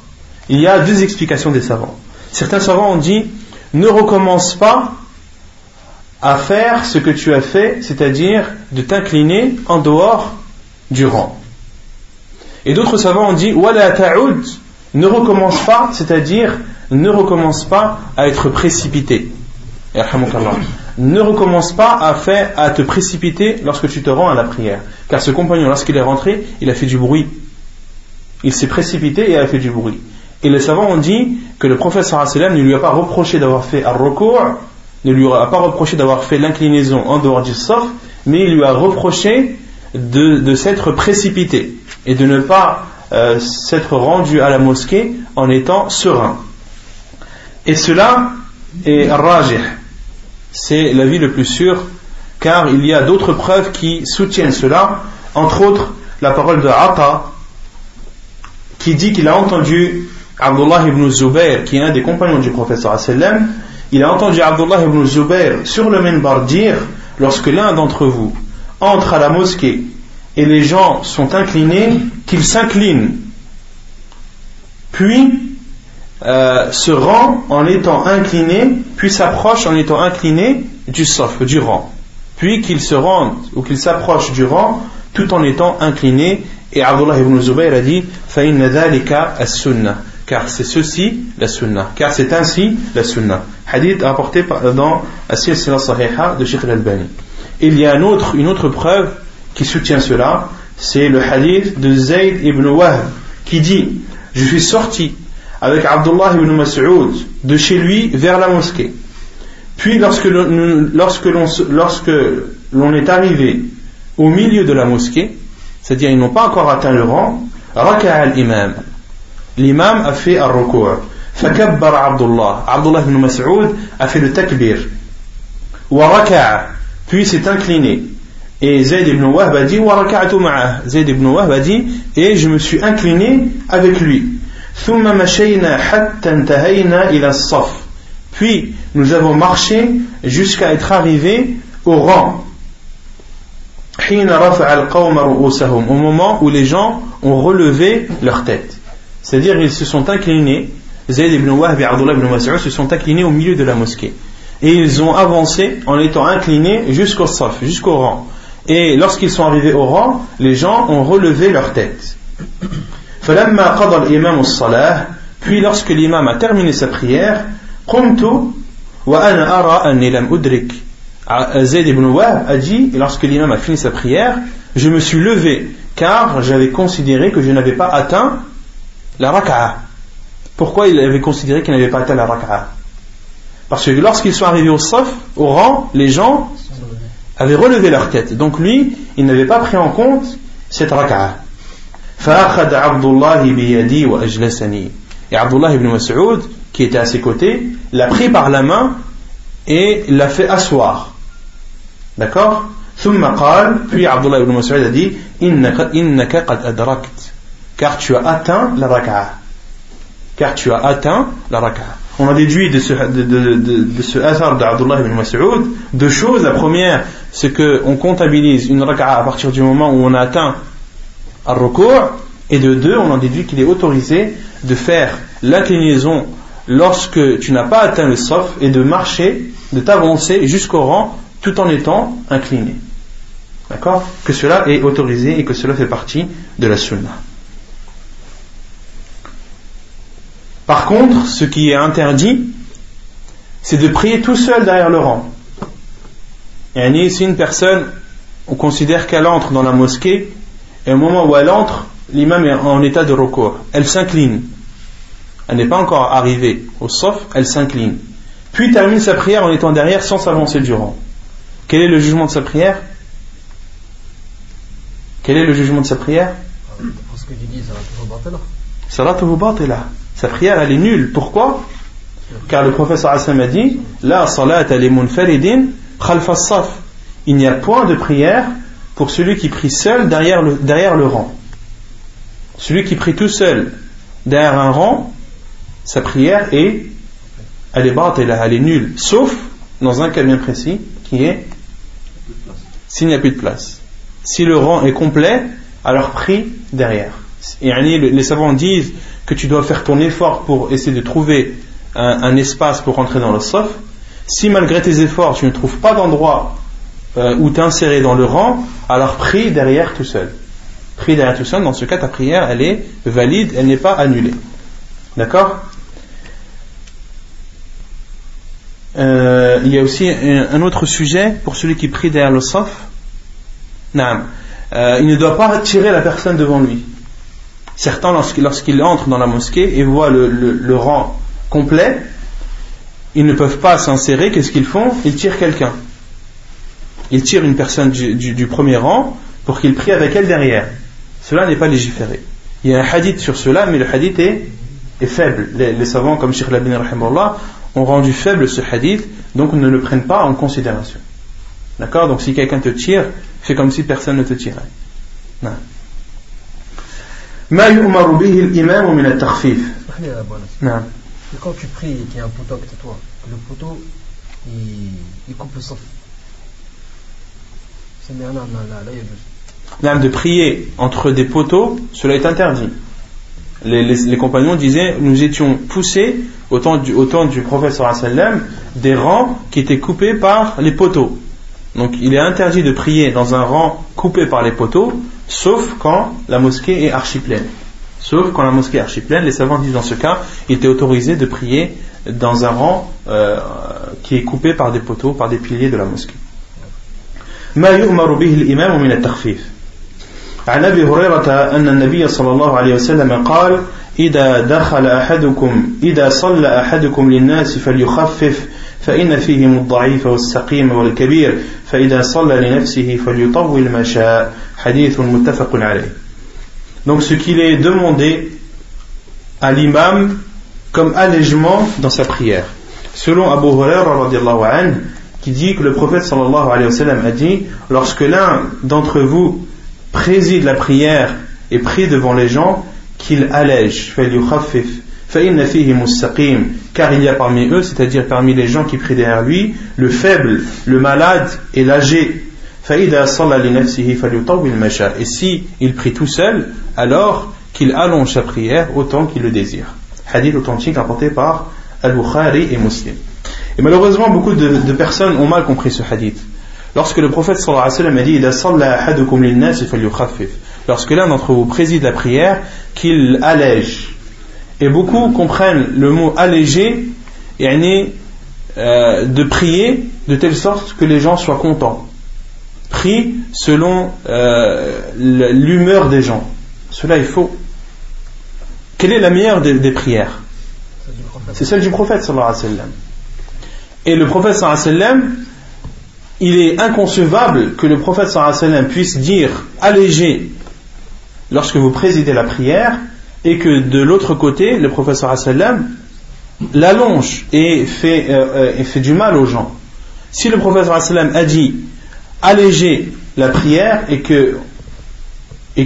Il y a deux explications des savants. Certains savants ont dit ne recommence pas à faire ce que tu as fait, c'est-à-dire de t'incliner en dehors du rang. Et d'autres savants ont dit Wala ta'ud, ne recommence pas, c'est-à-dire ne recommence pas à être précipité. Ne recommence pas à, faire, à te précipiter lorsque tu te rends à la prière. Car ce compagnon, lorsqu'il est rentré, il a fait du bruit. Il s'est précipité et a fait du bruit. Et les savants ont dit que le professeur ne lui a pas reproché d'avoir fait un recours ne lui a pas reproché d'avoir fait l'inclinaison en dehors du saf, mais il lui a reproché de, s'être précipité et de ne pas euh, s'être rendu à la mosquée en étant serein. Et cela est rajih, c'est l'avis le plus sûr, car il y a d'autres preuves qui soutiennent cela, entre autres la parole de Atta, qui dit qu'il a entendu Abdullah ibn Zubayr, qui est un des compagnons du professeur sallam, il a entendu Abdullah ibn Zubayr sur le minbar dire lorsque l'un d'entre vous entre à la mosquée et les gens sont inclinés, qu'il s'incline, puis euh, se rend en étant incliné, puis s'approche en étant incliné du sof, du rang, puis qu'il se rende ou qu'il s'approche du rang tout en étant incliné. Et Abdullah ibn Zubayr a dit فَإِنَّ ذَلِكَ السُّنَّةِ car c'est ceci la sunna, car c'est ainsi la sunna. Hadith apporté dans Asir Sahiha de Sheikh al-Albani. Il y a une autre, une autre preuve qui soutient cela, c'est le hadith de Zayd ibn Wahb qui dit Je suis sorti avec Abdullah ibn Mas'ud de chez lui vers la mosquée. Puis lorsque l'on lorsque lorsque l'on est arrivé au milieu de la mosquée, c'est-à-dire ils n'ont pas encore atteint le rang, raka'a al-imam l'imam a fait un recours. Fakabbar Abdullah. Abdullah ibn Mas'ud a fait le takbir. Wa puis s'est incliné. Et Zayd ibn Wahb a dit, Zayd ibn Wahb a dit, et je me suis incliné avec lui. Puis nous avons marché jusqu'à être arrivés au rang. Au moment où les gens ont relevé leur tête. C'est-à-dire ils se sont inclinés, Zayd ibn Wahb et Abdullah ibn Mas'ud se sont inclinés au milieu de la mosquée. Et ils ont avancé en étant inclinés jusqu'au saf, jusqu'au rang. Et lorsqu'ils sont arrivés au rang, les gens ont relevé leur tête. Puis lorsque l'imam a terminé sa prière, Zayd ibn Wahb a dit, lorsque l'imam a fini sa prière, je me suis levé car j'avais considéré que je n'avais pas atteint la raka'a. Pourquoi il avait considéré qu'il n'avait pas atteint la raka'a? Parce que lorsqu'ils sont arrivés au saf, au rang, les gens avaient relevé leur tête. Donc lui, il n'avait pas pris en compte cette raka'a. Et Abdullah ibn Mas'ud, qui était à ses côtés, l'a pris par la main et l'a fait asseoir. D'accord? puis Abdullah ibn Mas'ud a dit car tu as atteint la raka'a car tu as atteint la raka'a on a déduit de ce, hasard d'Abdullah ibn Mas'ud deux choses. La première c'est qu'on comptabilise une raka'a à partir du moment où on a atteint al recours et de deux on en déduit qu'il est autorisé de faire l'inclinaison lorsque tu n'as pas atteint le sof et de marcher de t'avancer jusqu'au rang tout en étant incliné. D'accord? Que cela est autorisé et que cela fait partie de la sunna. Par contre, ce qui est interdit, c'est de prier tout seul derrière le rang. Et si une personne, on considère qu'elle entre dans la mosquée, et au moment où elle entre, l'imam est en état de recours, elle s'incline. Elle n'est pas encore arrivée au sof, elle s'incline. Puis termine sa prière en étant derrière sans s'avancer du rang. Quel est le jugement de sa prière? Quel est le jugement de sa prière? Dis Sa prière, elle est nulle. Pourquoi? Car le professeur Hassan a dit La salat Il n'y a point de prière pour celui qui prie seul derrière le, derrière le rang. Celui qui prie tout seul derrière un rang, sa prière est elle est elle est nulle. Sauf dans un cas bien précis qui est s'il n'y a plus de place. Si le rang est complet, alors prie derrière. Et les savants disent que tu dois faire ton effort pour essayer de trouver un, espace pour rentrer dans le sof. Si malgré tes efforts tu ne trouves pas d'endroit euh, où t'insérer dans le rang, alors prie derrière tout seul. Prie derrière tout seul, dans ce cas ta prière elle est valide, elle n'est pas annulée. D'accord? Euh, il y a aussi un, autre sujet pour celui qui prie derrière le saf. Euh, il ne doit pas tirer la personne devant lui. Certains, lorsqu'ils entrent dans la mosquée et voient le, rang complet, ils ne peuvent pas s'insérer. Qu'est-ce qu'ils font? Ils tirent quelqu'un. Ils tirent une personne du, premier rang pour qu'il prie avec elle derrière. Cela n'est pas légiféré. Il y a un hadith sur cela, mais le hadith est, faible. Les, savants comme Sheikh Labin ont rendu faible ce hadith, donc ne le prennent pas en considération. D'accord? Donc si quelqu'un te tire, fais comme si personne ne te tirait. Non. ما يؤمر به الإمام من التخفيف نعم quand tu pries et qu'il y a un poteau à côté de toi le poteau il, il coupe le saf c'est là, là, là, là, de prier entre des poteaux cela est interdit les, compagnons disaient nous étions poussés au temps du, au temps du prophète des rangs qui étaient coupés par les poteaux. Donc il est interdit de prier dans un rang coupé par les poteaux, sauf quand la mosquée est archi pleine. Sauf quand la mosquée est archi pleine, les savants disent dans ce cas, il était autorisé de prier dans un rang euh, qui est coupé par des poteaux, par des piliers de la mosquée. عن ابي هريره ان النبي صلى الله عليه وسلم قال اذا دخل احدكم اذا صلى احدكم للناس فليخفف فان فيهم الضعيف والسقيم والكبير فاذا صلى لنفسه فليطول ما شاء حديث متفق عليه donc ce qu'il est demandé à l'imam comme allègement dans sa prière selon Abu Hurairah radiallahu anhu qui dit que le prophète sallallahu alayhi wa sallam a dit lorsque l'un d'entre vous préside la prière et prie devant les gens qu'il allège car il y a parmi eux c'est-à-dire parmi les gens qui prient derrière lui le faible le malade et l'âgé et si il prie tout seul alors qu'il allonge sa prière autant qu'il le désire hadith authentique rapporté par Al-Bukhari et Muslim et malheureusement, beaucoup de, personnes ont mal compris ce hadith. Lorsque le prophète sallallahu alayhi wa sallam a dit Lorsque l'un d'entre vous préside la prière, qu'il allège. Et beaucoup comprennent le mot alléger euh, de prier de telle sorte que les gens soient contents. Prie selon euh, l'humeur des gens. Cela est faux. Quelle est la meilleure des, prières? C'est celle du prophète sallallahu alayhi wa sallam. Et le prophète sallam, il est inconcevable que le prophète sallam puisse dire alléger lorsque vous présidez la prière et que de l'autre côté, le prophète sallam l'allonge et fait, euh, euh, et fait du mal aux gens. Si le prophète sallam a dit alléger la prière et que,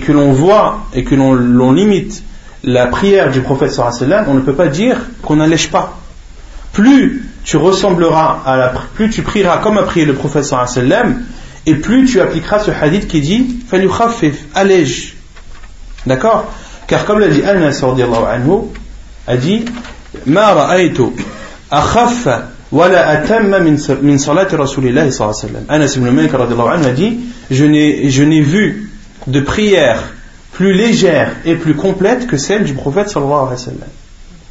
l'on voit et que l'on limite la prière du prophète sallam, on ne peut pas dire qu'on n'allège pas. Plus tu ressembleras plus tu prieras comme a prié le professeur sallam, et plus tu appliqueras ce hadith qui dit allège. D'accord? Car comme l'a dit Anas anhu, a dit Ma ra'aytu akhaffa wala atamma min salati rasulillahi sallallahu alayhi wa Anas ibn Malik anhu a dit Je n'ai vu de prière plus légère et plus complète que celle du prophète sallallahu alayhi wa sallam.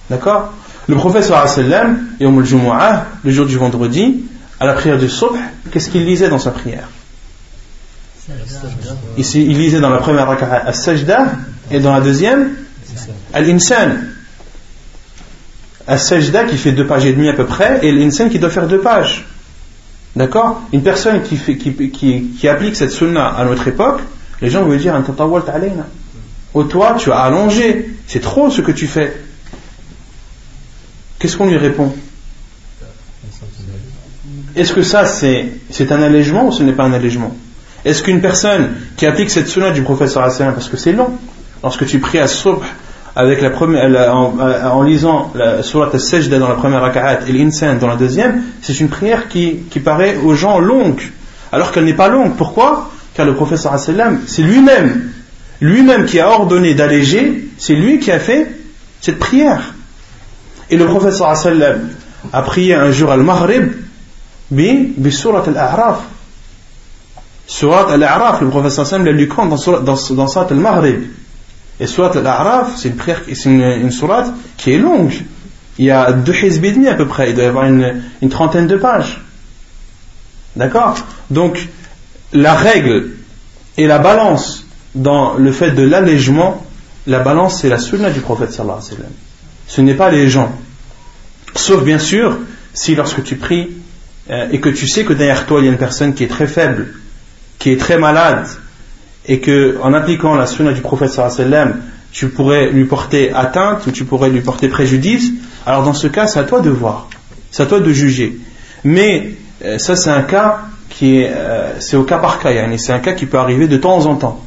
D'accord? Le prophète sallam, le jour du vendredi, à la prière du subh, qu'est-ce qu'il lisait dans sa prière? Ici, il lisait dans la première raka'a al-sajda et dans la deuxième al-insan. Al-sajda qui fait deux pages et demie à peu près et l'insan qui doit faire deux pages. D'accord? Une personne qui, applique cette sunna à notre époque, les gens vont lui dire Oh toi, tu as allongé, c'est trop ce que tu fais. Qu'est-ce qu'on lui répond? Est-ce que ça c'est, un allègement ou ce n'est pas un allègement? Est-ce qu'une personne qui applique cette sunna du professeur Hassan, parce que c'est long, lorsque tu pries à Subh avec la première, en, lisant la surat al-sajda dans la première raka'at et l'insan dans la deuxième, c'est une prière qui, paraît aux gens longue, alors qu'elle n'est pas longue. Pourquoi? Car le professeur c'est lui-même, lui-même qui a ordonné d'alléger, c'est lui qui a fait cette prière. Et le professeur a prié un jour al-Maghrib bi surat al-A'raf. Surat al-A'raf, le professeur sallam l'a lu quand dans, dans, dans surat al-Maghrib. Et surat al-A'raf, c'est une, prière, c'est une, surat qui est longue. Il y a deux hizb à peu près, il doit y avoir une, une trentaine de pages. D'accord? Donc, la règle et la balance dans le fait de l'allègement, la balance c'est la sunna du prophète sallallahu alayhi wa sallam ce n'est pas les gens. Sauf bien sûr, si lorsque tu pries euh, et que tu sais que derrière toi il y a une personne qui est très faible, qui est très malade, et que en appliquant la sunna du prophète sallam, tu pourrais lui porter atteinte ou tu pourrais lui porter préjudice, alors dans ce cas, c'est à toi de voir, c'est à toi de juger. Mais euh, ça, c'est un cas qui est, euh, c'est au cas par cas, c'est un cas qui peut arriver de temps en temps.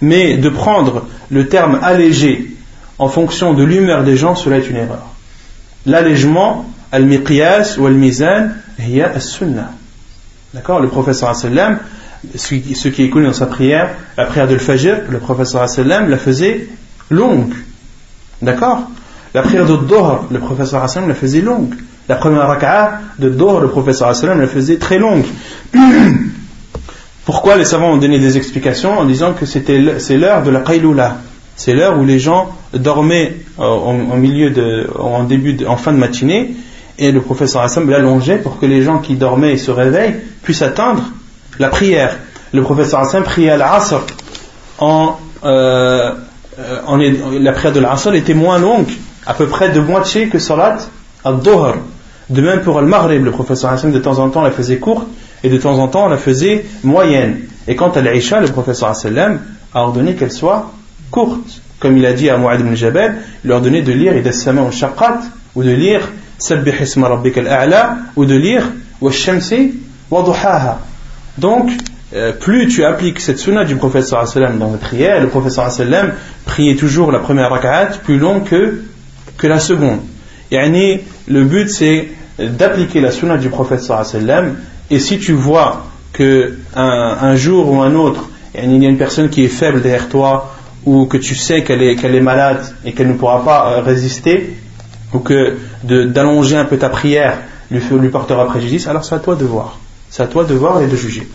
Mais de prendre le terme allégé en fonction de l'humeur des gens, cela est une erreur. L'allègement, al-miqyas ou al-mizan, hiya as-sunnah. D'accord? Le professeur sallam, ce qui est connu dans sa prière, la prière de l'Fajr, le professeur sallam la faisait longue. D'accord? La prière de Dohr, le professeur sallam la faisait longue. La première raka'a de Dohr, le professeur sallam la faisait très longue. <clears throat> Pourquoi les savants ont donné des explications en disant que c'était c'est l'heure de la qaylula c'est l'heure où les gens dormaient euh, en, milieu de, en début, en fin de matinée, et le professeur Hassan l'allongeait pour que les gens qui dormaient et se réveillent puissent attendre la prière. Le professeur Hassan priait l'Asr en, euh, la prière de l'Asr était moins longue, à peu près de moitié que Salat al-Dohr. De même pour Al-Maghrib, le professeur Hassan de temps en temps la faisait courte et de temps en temps la faisait moyenne. Et quant à l'Aïcha, le professeur Hassan a ordonné qu'elle soit courte. Comme il a dit à Mu'ad ibn Jabal, il leur donnait de lire Ida Sama Shaqqat, ou de lire Sabbih Isma Rabbika al-A'la, ou de lire Wa Shamsi Donc, euh, plus tu appliques cette sunna du prophète sallam dans la prière, le prophète sallam priait toujours la première rak'at plus long que, la seconde. Yani, le but c'est d'appliquer la sunna du prophète sallam et si tu vois que un, jour ou un autre, il y a une personne qui est faible derrière toi ou que tu sais qu'elle est, qu'elle est malade et qu'elle ne pourra pas euh, résister ou que d'allonger un peu ta prière lui, lui portera préjudice, alors c'est à toi de voir. C'est à toi de voir et de juger.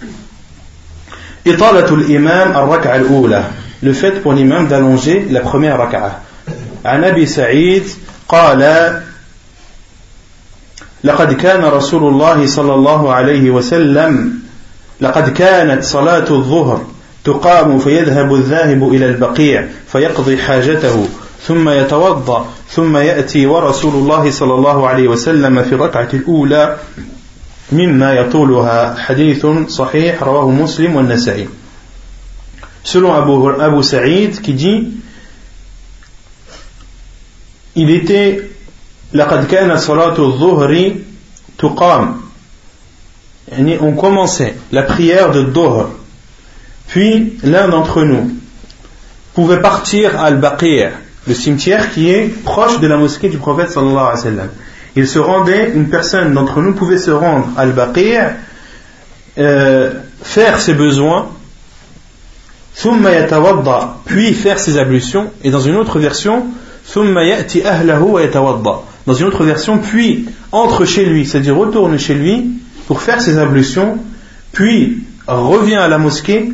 إطالة الإمام الركعة الأولى le fait pour l'imam d'allonger la première raka'a عن أبي سعيد قال لقد كان رسول الله صلى الله عليه وسلم لقد كانت صلاة الظهر تقام فيذهب الذاهب إلى البقيع فيقضي حاجته ثم يتوضأ ثم يأتي ورسول الله صلى الله عليه وسلم في الركعة الأولى مما يطولها حديث صحيح رواه مسلم والنسائي selon Abu, Abu Saïd qui dit il était لقد كان صلاة الظهر تقام يعني on commençait la prière de Dhuhr puis l'un d'entre nous pouvait partir à Al-Baqir le cimetière qui est proche de la mosquée du prophète sallallahu alayhi wa sallam il se rendait, une personne d'entre nous pouvait se rendre à Al-Baqir, euh, faire ses besoins, puis faire ses ablutions, et dans une autre version, dans une autre version, puis entre chez lui, c'est-à-dire retourne chez lui pour faire ses ablutions, puis revient à la mosquée,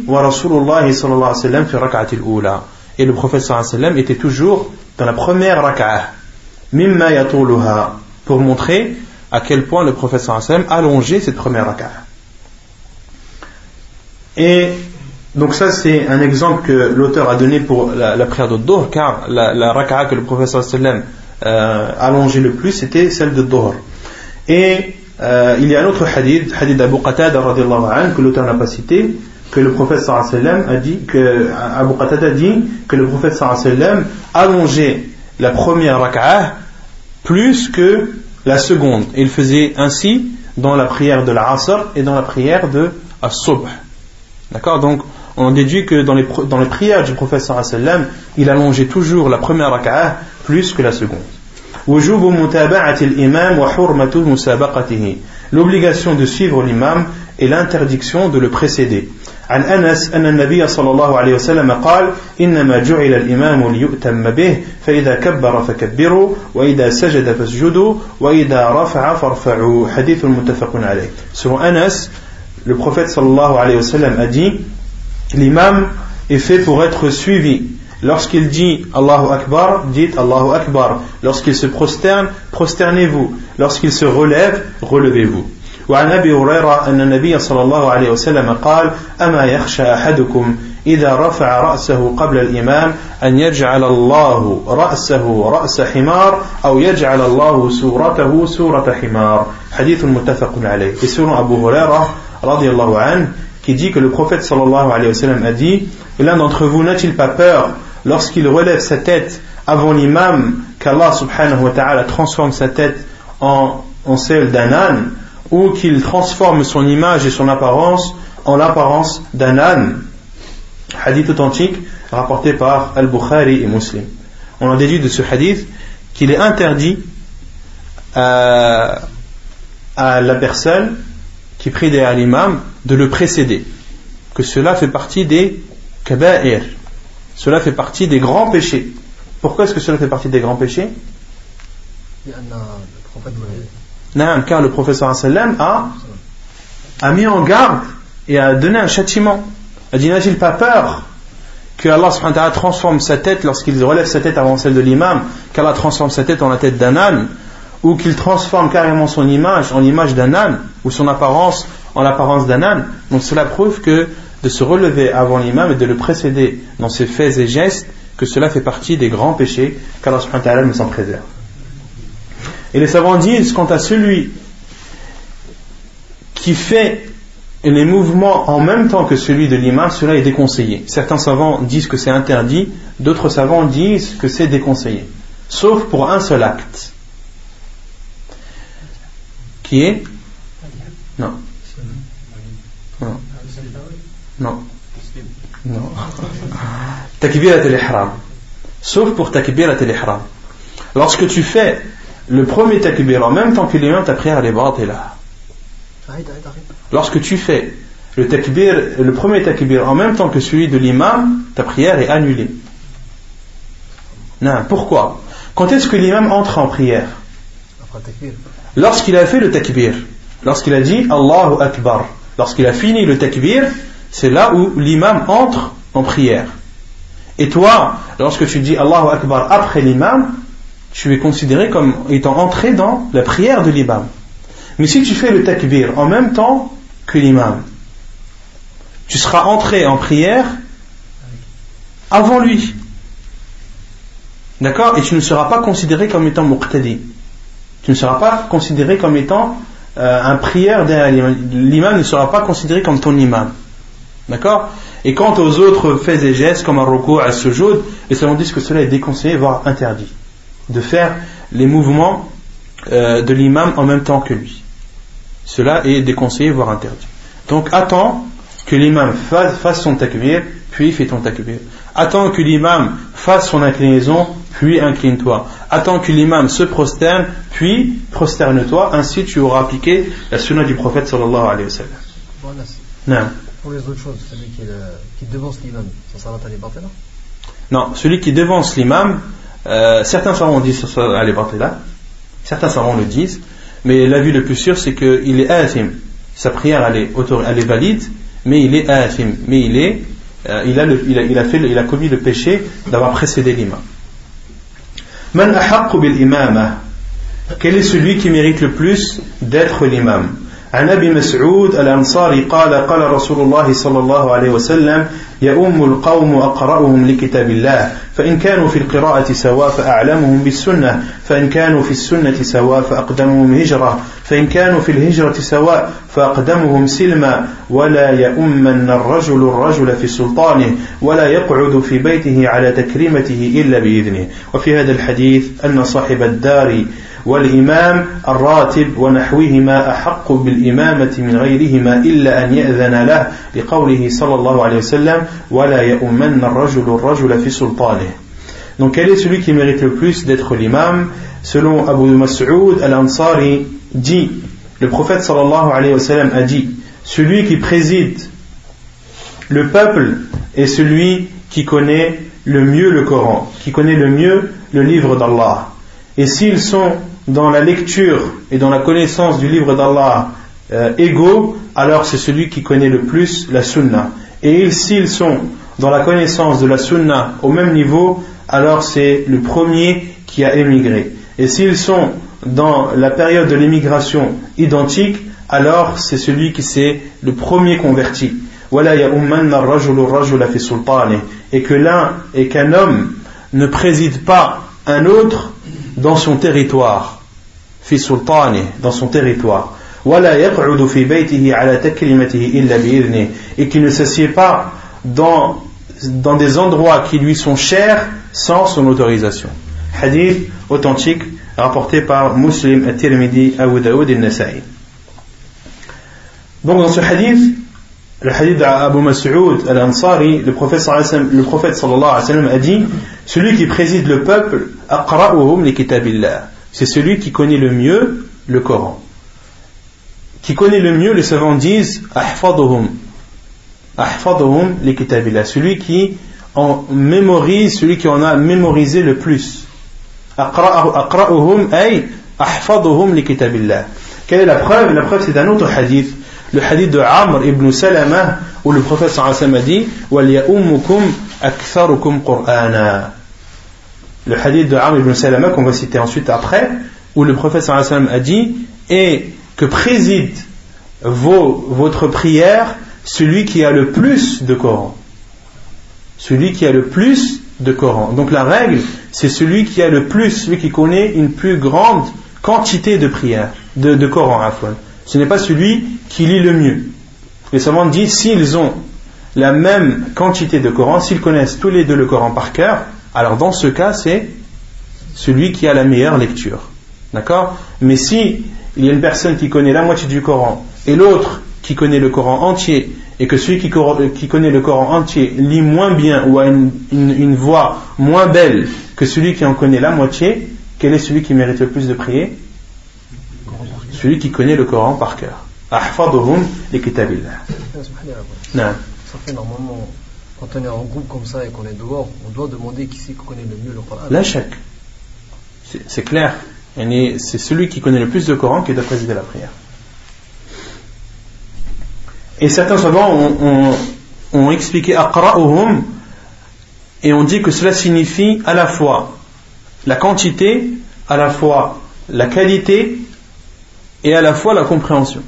et le prophète était toujours dans la première yatuluha pour montrer à quel point le professeur sallam allongé cette première raka'a. Et donc ça c'est un exemple que l'auteur a donné pour la, prière de Dohr, car la, la raka'a que le professeur euh, allongé le plus c'était celle de Dohr. Et euh, il y a un autre hadith, hadith d'Abu Qatada que l'auteur n'a pas cité, que le prophète sallam a dit que Abu Qatada dit que le prophète sallam allongeait la première raka'a plus que la seconde. Il faisait ainsi dans la prière de l'Asr et dans la prière de As-Subh. D'accord? Donc, on déduit que dans les, dans prières du prophète sallam, il allongeait toujours la première raka'ah plus que la seconde. L'obligation de suivre l'imam et l'interdiction de le précéder. عن أنس أن النبي صلى الله عليه وسلم قال إنما جعل الإمام ليؤتم به فإذا كبر فكبروا وإذا سجد فاسجدوا وإذا رفع فارفعوا حديث متفق عليه Selon Anas, le prophète sallallahu alayhi wa sallam a dit L'imam est fait pour être suivi. Lorsqu'il dit Allahu Akbar, dites Allahu Akbar. Lorsqu'il se prosterne, prosternez-vous. Lorsqu'il se relève, relevez-vous. وعن ابي هريره ان النبي صلى الله عليه وسلم قال اما يخشى احدكم اذا رفع راسه قبل الامام ان يجعل الله راسه راس حمار أو يجعل الله سورته سوره حمار حديث متفق عليه et selon Abu Huraira رضي الله عنه qui dit que le prophète sallallahu alayhi wa sallam a dit l'un d'entre vous n'a-t-il pas peur lorsqu'il relève sa tête avant l'imam qu'Allah subhanahu wa ta'ala transforme sa tête en, en celle d'un âne ou qu'il transforme son image et son apparence en l'apparence d'un âne. Hadith authentique rapporté par Al-Bukhari et Muslim. On a déduit de ce hadith qu'il est interdit à, à la personne qui prie derrière l'imam de le précéder. Que cela fait partie des kaba'ir. Cela fait partie des grands péchés. Pourquoi est-ce que cela fait partie des grands péchés? Car le professeur a, a mis en garde et a donné un châtiment. A dit N'a-t-il pas peur que Allah transforme sa tête lorsqu'il relève sa tête avant celle de l'imam, qu'Allah transforme sa tête en la tête d'un âne, ou qu'il transforme carrément son image en l'image d'un âne, ou son apparence en l'apparence d'un âne. Donc cela prouve que de se relever avant l'imam et de le précéder dans ses faits et gestes, que cela fait partie des grands péchés qu'Allah nous en préserve. Et les savants disent quant à celui qui fait les mouvements en même temps que celui de l'imam, cela est déconseillé. Certains savants disent que c'est interdit, d'autres savants disent que c'est déconseillé. Sauf pour un seul acte. Qui est? Non. Non. Non. Non. Takbirat al-ihram. Sauf pour takbirat al-ihram. Lorsque tu fais le premier takbir en même temps que l'imam, ta prière est là. Lorsque tu fais le takbir, le premier takbir en même temps que celui de l'imam, ta prière est annulée. Non, pourquoi? Quand est-ce que l'imam entre en prière? Lorsqu'il a fait le takbir, lorsqu'il a dit Allahu Akbar, lorsqu'il a fini le takbir, c'est là où l'imam entre en prière. Et toi, lorsque tu dis Allahu Akbar après l'imam, tu es considéré comme étant entré dans la prière de l'imam. Mais si tu fais le takbir en même temps que l'imam, tu seras entré en prière avant lui. D'accord? Et tu ne seras pas considéré comme étant muqtadi. Tu ne seras pas considéré comme étant euh, un prière derrière l'imam. L'imam ne sera pas considéré comme ton imam. D'accord? Et quant aux autres faits et gestes, comme un recours à ce jour, les savants disent que cela est déconseillé, voire interdit. De faire les mouvements euh, de l'imam en même temps que lui. Cela est déconseillé, voire interdit. Donc attends que l'imam fasse, son takbir, puis fais ton takbir. Attends que l'imam fasse son inclinaison, puis incline-toi. Attends que l'imam se prosterne, puis prosterne-toi. Ainsi tu auras appliqué la sunna du prophète sallallahu alayhi wa sallam. non. Pour les autres choses, celui qui, qui devance l'imam, ça s'arrête à là Non, celui qui devance l'imam, euh, certains savants disent ça à là, certains savants le disent, mais l'avis le plus sûr c'est qu'il est athim. Sa prière elle est, valide, mais il est athim, mais euh, il, a il, a, il a commis le péché d'avoir précédé l'imam. Man bil imama Quel est celui qui mérite le plus d'être l'imam? عن أبي مسعود الأنصاري قال قال رسول الله صلى الله عليه وسلم يؤم القوم أقرأهم لكتاب الله فإن كانوا في القراءة سواء فأعلمهم بالسنة فإن كانوا في السنة سواء فأقدمهم هجرة فإن كانوا في الهجرة سواء فأقدمهم سلما ولا يؤمن الرجل الرجل في سلطانه ولا يقعد في بيته على تكريمته إلا بإذنه. وفي هذا الحديث أن صاحب الدار والإمام الراتب ونحوهما أحق بالإمامة من غيرهما إلا أن يأذن له لقوله صلى الله عليه وسلم ولا يؤمن الرجل الرجل في سلطانه Donc quel est celui qui mérite le plus d'être l'imam Selon Abu Mas'ud al-Ansari dit, le prophète sallallahu alayhi wa sallam a dit, celui qui préside le peuple est celui qui connaît le mieux le Coran, qui connaît le mieux le livre d'Allah. Et s'ils sont dans la lecture et dans la connaissance du livre d'Allah euh, égaux, alors c'est celui qui connaît le plus la sunna. Et s'ils sont dans la connaissance de la sunna au même niveau, alors c'est le premier qui a émigré. Et s'ils sont dans la période de l'émigration identique, alors c'est celui qui s'est le premier converti. Et que l'un et qu'un homme ne préside pas un autre dans son territoire dans son territoire. Et qui ne s'assied pas dans, dans des endroits qui lui sont chers sans son autorisation. Hadith authentique rapporté par Muslim, At-Tirmidhi, Abu Daoud et Nasa'i donc dans ce hadith le hadith d'Abu Mas'ud al-Ansari, le prophète, le prophète sallallahu alayhi wa sallam a dit Celui qui préside le peuple, aqra'uhum li kitabillah c'est celui qui connaît le mieux le Coran. Qui connaît le mieux, les savants disent Ahfaduhum. Ahfaduhum les kitabillah. Celui qui en mémorise, celui qui en a mémorisé le plus. Aqra'uhum ay ahfaduhum les kitabillah. Quelle est la preuve? La preuve, c'est un autre hadith. Le hadith de Amr ibn Salama, où le prophète sallallahu alayhi wa sallam a dit Wal aktharukum qur'ana le hadith de Amr ibn Salama qu'on va citer ensuite après, où le prophète a dit et que préside votre prière celui qui a le plus de Coran? Celui qui a le plus de Coran. Donc la règle, c'est celui qui a le plus, celui qui connaît une plus grande quantité de prières, de, de Coran à fois. Ce n'est pas celui qui lit le mieux. Les savants disent s'ils ont la même quantité de Coran, s'ils connaissent tous les deux le Coran par cœur, alors dans ce cas, c'est celui qui a la meilleure lecture. D'accord? Mais si il y a une personne qui connaît la moitié du Coran et l'autre qui connaît le Coran entier et que celui qui, connaît le Coran entier lit moins bien ou a une, voix moins belle que celui qui en connaît la moitié, quel est celui qui mérite le plus de prier? Celui qui connaît le Coran par cœur. Ahfaduhum li kitabillah. Ça fait normalement, quand on est en groupe comme ça et qu'on est dehors, on doit demander qui c'est qui connaît le mieux le Coran. La chèque. C'est clair. C'est celui qui connaît le plus de Coran qui doit présider la prière. Et certains savants ont, ont, expliqué aqra'uhum et on dit que cela signifie à la fois la quantité, à la fois la qualité et à la fois la compréhension.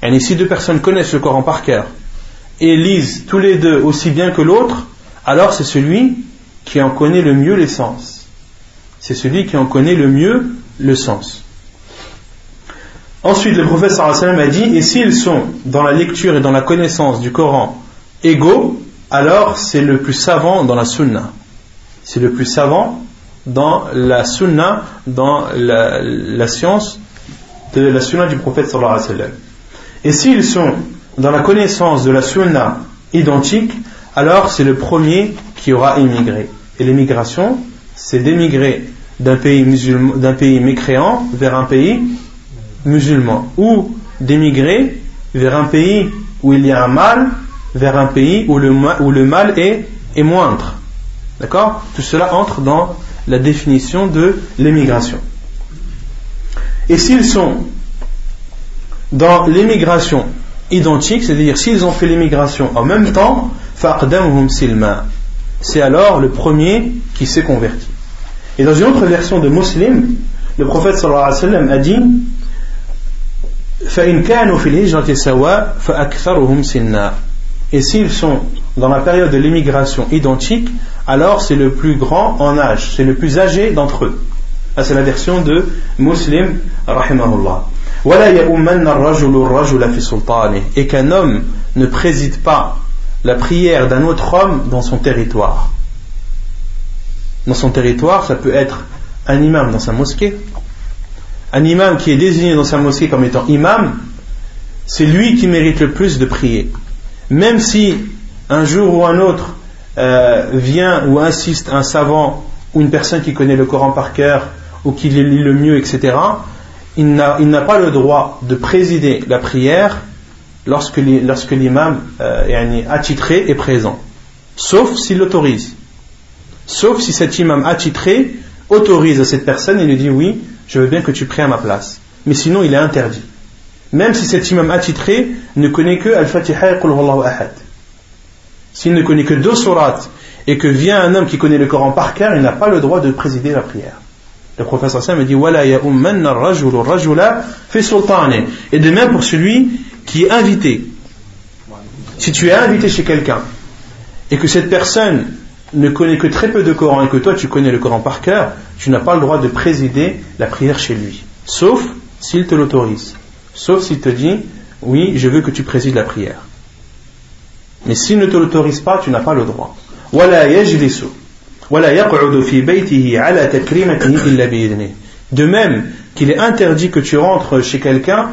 Et si deux personnes connaissent le Coran par cœur et lisent tous les deux aussi bien que l'autre, alors c'est celui qui en connaît le mieux les sens. C'est celui qui en connaît le mieux le sens. Ensuite, le prophète sallam a dit, et s'ils sont dans la lecture et dans la connaissance du Coran égaux, alors c'est le plus savant dans la sunna. C'est le plus savant dans la sunna, dans la, science de la sunna du prophète sallallahu alayhi wa sallam. Et s'ils sont dans la connaissance de la sunna identique, alors c'est le premier qui aura émigré. Et l'émigration, c'est d'émigrer d'un pays, d'un pays mécréant vers un pays musulman ou d'émigrer vers un pays où il y a un mal, vers un pays où le, mal est moindre. D'accord? Tout cela entre dans la définition de l'émigration. Et s'ils sont dans l'émigration identique, c'est-à-dire s'ils ont fait l'émigration en même temps, c'est alors le premier qui s'est converti. Et dans une autre version de Muslim, le prophète sallallahu alayhi wa a dit et s'ils sont dans la période de l'immigration identique, alors c'est le plus grand en âge, c'est le plus âgé d'entre eux. c'est la version de Muslim, rahimahullah. Et qu'un homme ne préside pas la prière d'un autre homme dans son territoire. Dans son territoire, ça peut être un imam dans sa mosquée, un imam qui est désigné dans sa mosquée comme étant imam, c'est lui qui mérite le plus de prier. Même si un jour ou un autre euh, vient ou insiste un savant ou une personne qui connaît le Coran par cœur ou qui le lit le mieux, etc., il n'a pas le droit de présider la prière lorsque l'imam euh, attitré est présent. Sauf s'il l'autorise. Sauf si cet imam attitré autorise à cette personne et lui dit oui, je veux bien que tu pries à ma place. Mais sinon, il est interdit. Même si cet imam attitré ne connaît que Al-Fatiha et Ahad. S'il ne connaît que deux sourates et que vient un homme qui connaît le Coran par cœur, il n'a pas le droit de présider la prière. Le professeur Sam me dit Et de même pour celui qui est invité. Si tu es invité chez quelqu'un et que cette personne ne connaît que très peu de Coran et que toi tu connais le Coran par cœur, tu n'as pas le droit de présider la prière chez lui. Sauf s'il te l'autorise. Sauf s'il te dit, oui, je veux que tu présides la prière. Mais s'il ne te l'autorise pas, tu n'as pas le droit. De même qu'il est interdit que tu rentres chez quelqu'un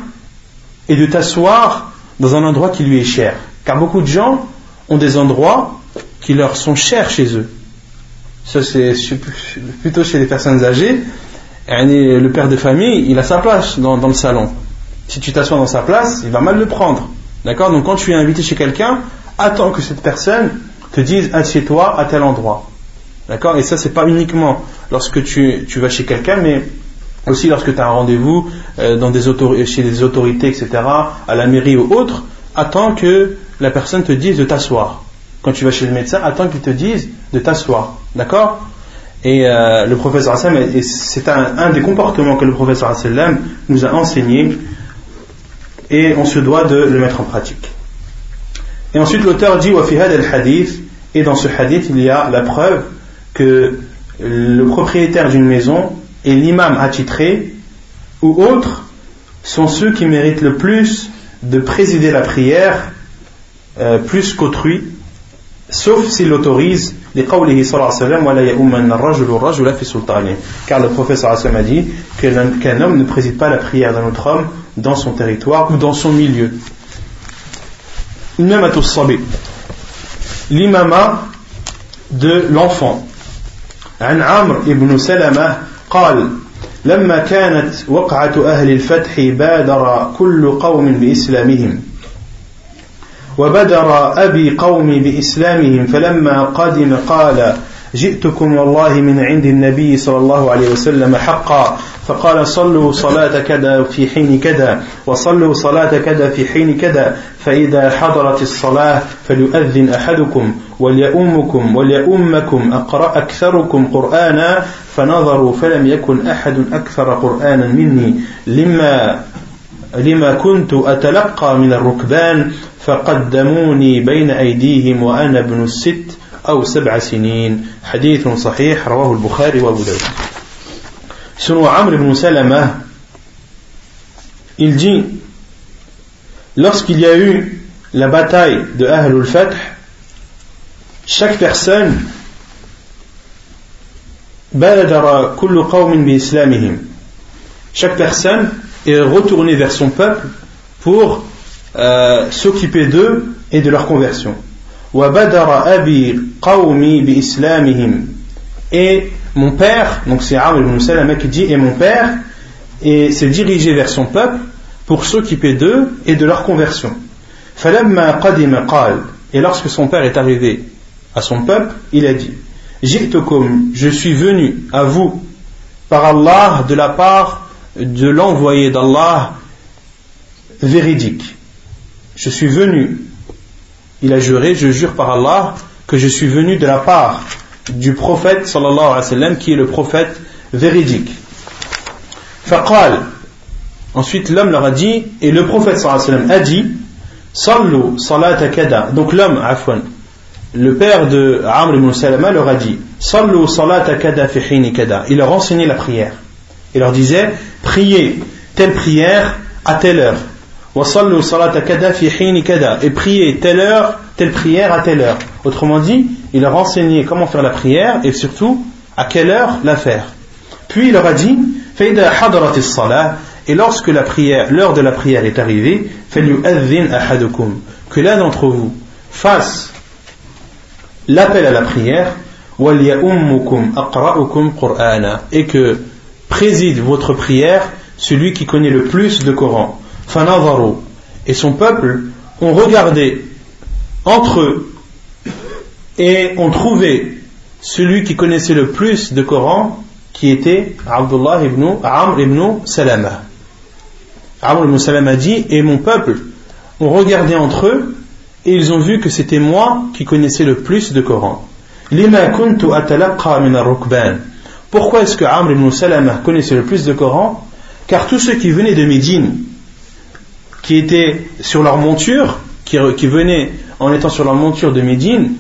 et de t'asseoir dans un endroit qui lui est cher. Car beaucoup de gens ont des endroits qui leur sont chers chez eux. Ça, c'est plutôt chez les personnes âgées. Le père de famille, il a sa place dans, le salon. Si tu t'assois dans sa place, il va mal le prendre. D'accord? Donc, quand tu es invité chez quelqu'un, attends que cette personne te dise assieds-toi à tel endroit. D'accord? Et ça, c'est pas uniquement lorsque tu, vas chez quelqu'un, mais aussi lorsque tu as un rendez-vous euh, chez des autorités, etc., à la mairie ou autre, attends que la personne te dise de t'asseoir quand tu vas chez le médecin, attends qu'il te dise de t'asseoir. D'accord? Et euh, le professeur Hassan, c'est un, des comportements que le professeur Hassan nous a enseigné et on se doit de le mettre en pratique. Et ensuite, l'auteur dit et dans ce hadith, il y a la preuve que le propriétaire d'une maison et l'imam attitré ou autre sont ceux qui méritent le plus de présider la prière euh, plus qu'autrui sauf s'il l'autorise car le professeur a dit qu'un homme ne préside pas la prière d'un autre homme dans son territoire ou dans son milieu. L'imama de l'enfant عن عمرو بن سلمة قال لما كانت وقعة أهل الفتح بادر كل قوم بإسلامهم وبدر أبي قومي بإسلامهم فلما قدم قال جئتكم والله من عند النبي صلى الله عليه وسلم حقا. فقال صلوا صلاة كذا في حين كذا وصلوا صلاة كذا في حين كذا. فإذا حضرت الصلاة فليؤذن أحدكم وليؤمكم وليؤمكم أقرأ أكثركم قرآنا. فنظروا فلم يكن أحد أكثر قرآنا مني. لما لما كنت أتلقى من الركبان فقدموني بين أيديهم وأنا ابن الست. أو سبع سنين حديث صحيح رواه البخاري وأبو داود Selon Amr ibn Salama, il dit lorsqu'il y a eu la bataille de Ahlul Fath, chaque personne chaque personne est retournée vers son peuple pour euh, s'occuper d'eux et de leur conversion. Et mon père, donc c'est Amr ibn Salama qui dit, et mon père et s'est dirigé vers son peuple pour s'occuper d'eux et de leur conversion. Et lorsque son père est arrivé à son peuple, il a dit je suis venu à vous par Allah de la part de l'envoyé d'Allah véridique. Je suis venu, il a juré, je jure par Allah que je suis venu de la part du prophète sallallahu alayhi wa sallam qui est le prophète véridique. Faqal. Ensuite l'homme leur a dit, et le prophète sallallahu alayhi wa sallam a dit, Sallu salat kada. Donc l'homme, afwan, le père de Amr ibn Salama leur a dit, Sallu salat kada fi kada. Il leur enseignait la prière. Il leur disait, priez telle prière à telle heure. Et priez telle heure, telle prière à telle heure. Autrement dit, il leur a enseigné comment faire la prière et surtout à quelle heure la faire. Puis il leur a dit et lorsque l'heure de la prière est arrivée, que l'un d'entre vous fasse l'appel à la prière et que préside votre prière celui qui connaît le plus de Coran. Et son peuple ont regardé entre eux et ont trouvé celui qui connaissait le plus de Coran qui était Abdullah ibn Amr ibn Salama. Amr ibn Salama dit Et mon peuple ont regardé entre eux et ils ont vu que c'était moi qui connaissais le plus de Coran. Pourquoi est-ce que Amr ibn Salama connaissait le plus de Coran? Car tous ceux qui venaient de Médine, qui étaient sur leur monture, qui, venaient en étant sur leur monture de Médine,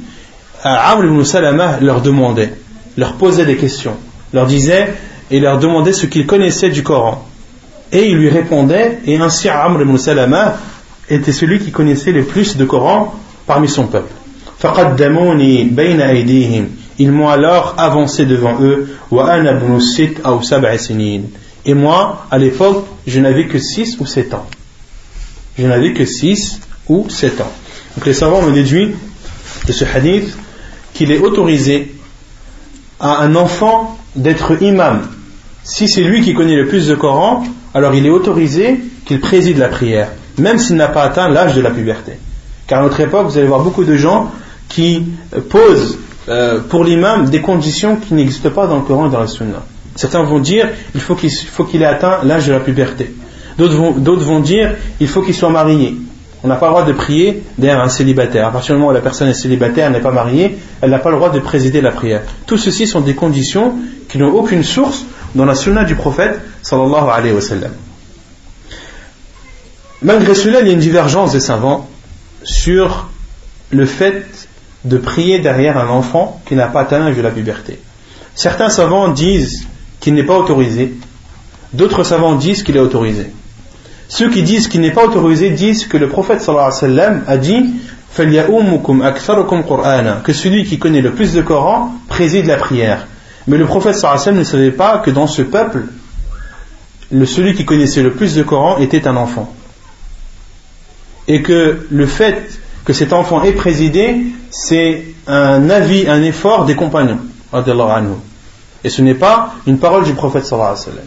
Amr ibn Salama leur demandait, leur posait des questions, leur disait et leur demandait ce qu'ils connaissaient du Coran. Et il lui répondait, et ainsi Amr ibn Salama était celui qui connaissait le plus de Coran parmi son peuple. Ils m'ont alors avancé devant eux. Et moi, à l'époque, je n'avais que 6 ou 7 ans. Je n'avais que 6 ou 7 ans. Donc les savants ont déduit de ce hadith qu'il est autorisé à un enfant d'être imam. Si c'est lui qui connaît le plus de Coran, alors il est autorisé qu'il préside la prière, même s'il n'a pas atteint l'âge de la puberté. Car à notre époque, vous allez voir beaucoup de gens qui posent euh, pour l'imam des conditions qui n'existent pas dans le Coran et dans la Sunna. Certains vont dire il faut qu'il ait atteint l'âge de la puberté. D'autres vont, dire il faut qu'il soit marié. On n'a pas le droit de prier derrière un célibataire. À partir du moment où la personne est célibataire, elle n'est pas mariée, elle n'a pas le droit de présider la prière. Tout ceci sont des conditions qui n'ont aucune source dans la sunna du prophète sallallahu alayhi wa sallam. Malgré cela, il y a une divergence des savants sur le fait de prier derrière un enfant qui n'a pas atteint de la puberté. Certains savants disent qu'il n'est pas autorisé, d'autres savants disent qu'il est autorisé. Ceux qui disent qu'il n'est pas autorisé disent que le prophète sallallahu alayhi wa sallam a dit que celui qui connaît le plus de Coran préside la prière. Mais le prophète sallallahu alayhi wa sallam ne savait pas que dans ce peuple, le, celui qui connaissait le plus de Coran était un enfant. Et que le fait que cet enfant ait présidé, c'est un avis, un effort des compagnons. Et ce n'est pas une parole du prophète sallallahu alayhi wa sallam.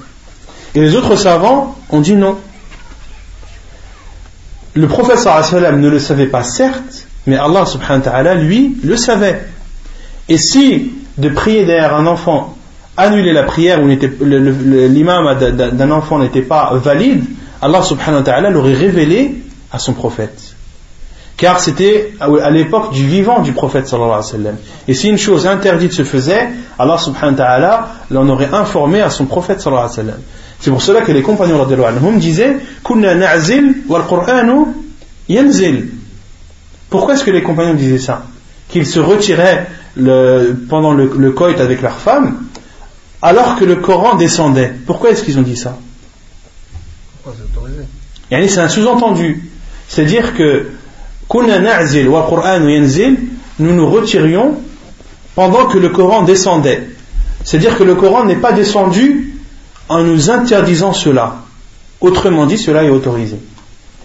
Et les autres savants ont dit non. Le wa sallam ne le savait pas certes, mais Allah subhanahu wa ta'ala lui le savait. Et si de prier derrière un enfant, annuler la prière où l'imam d'un enfant n'était pas valide, Allah subhanahu wa ta'ala l'aurait révélé à son prophète. Car c'était à l'époque du vivant du prophète sallallahu. Et si une chose interdite se faisait, Allah subhanahu wa ta'ala l'en aurait informé à son prophète sallallahu. C'est pour cela que les compagnons anhum disaient Kunna na'zil wal Qur'anu yanzil. Pourquoi est-ce que les compagnons disaient ça? Qu'ils se retiraient pendant le, le coït avec leurs femmes alors que le Coran descendait. Pourquoi est-ce qu'ils ont dit ça? C'est un sous-entendu. C'est-à-dire que nous nous retirions pendant que le Coran descendait. C'est-à-dire que le Coran n'est pas descendu en nous interdisant cela. Autrement dit, cela est autorisé.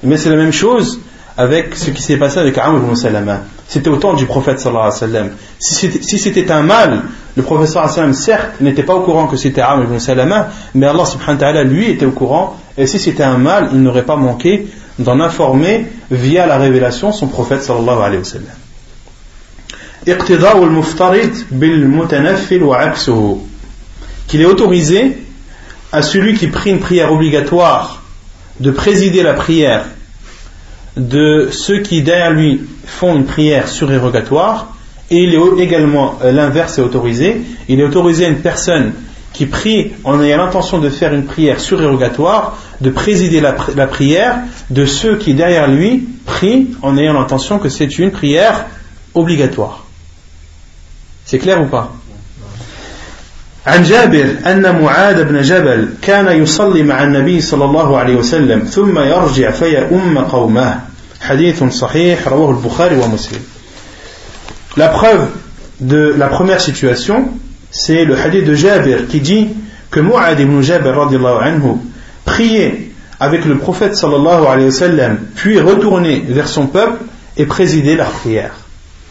Mais c'est la même chose avec ce qui s'est passé avec Amr ibn Salama. C'était au temps du prophète sallallahu alayhi wa sallam. Si c'était un mal, le prophète sallallahu alayhi wa sallam, certes, n'était pas au courant que c'était Amr ibn Salama, mais Allah subhanahu wa lui, était au courant, et si c'était un mal, il n'aurait pas manqué d'en informer via la révélation son prophète sallallahu alayhi wa sallam. qu'il est autorisé à celui qui prie une prière obligatoire de présider la prière de ceux qui derrière lui font une prière surérogatoire et il est également euh, l'inverse est autorisé. Il est autorisé à une personne qui prie en ayant l'intention de faire une prière surérogatoire de présider la, prière de ceux qui derrière lui prient en ayant l'intention que c'est une prière obligatoire. C'est clair ou pas? عن جابر أن معاذ بن جبل كان يصلي مع النبي صلى الله عليه وسلم ثم يرجع فيؤم قومه حديث صحيح رواه البخاري ومسلم La preuve de la première situation, c'est le hadith de Jabir qui dit que Mu'ad ibn Jabir anhu priait avec le prophète sallallahu alayhi wa sallam, puis retourné vers son peuple et présidait la prière.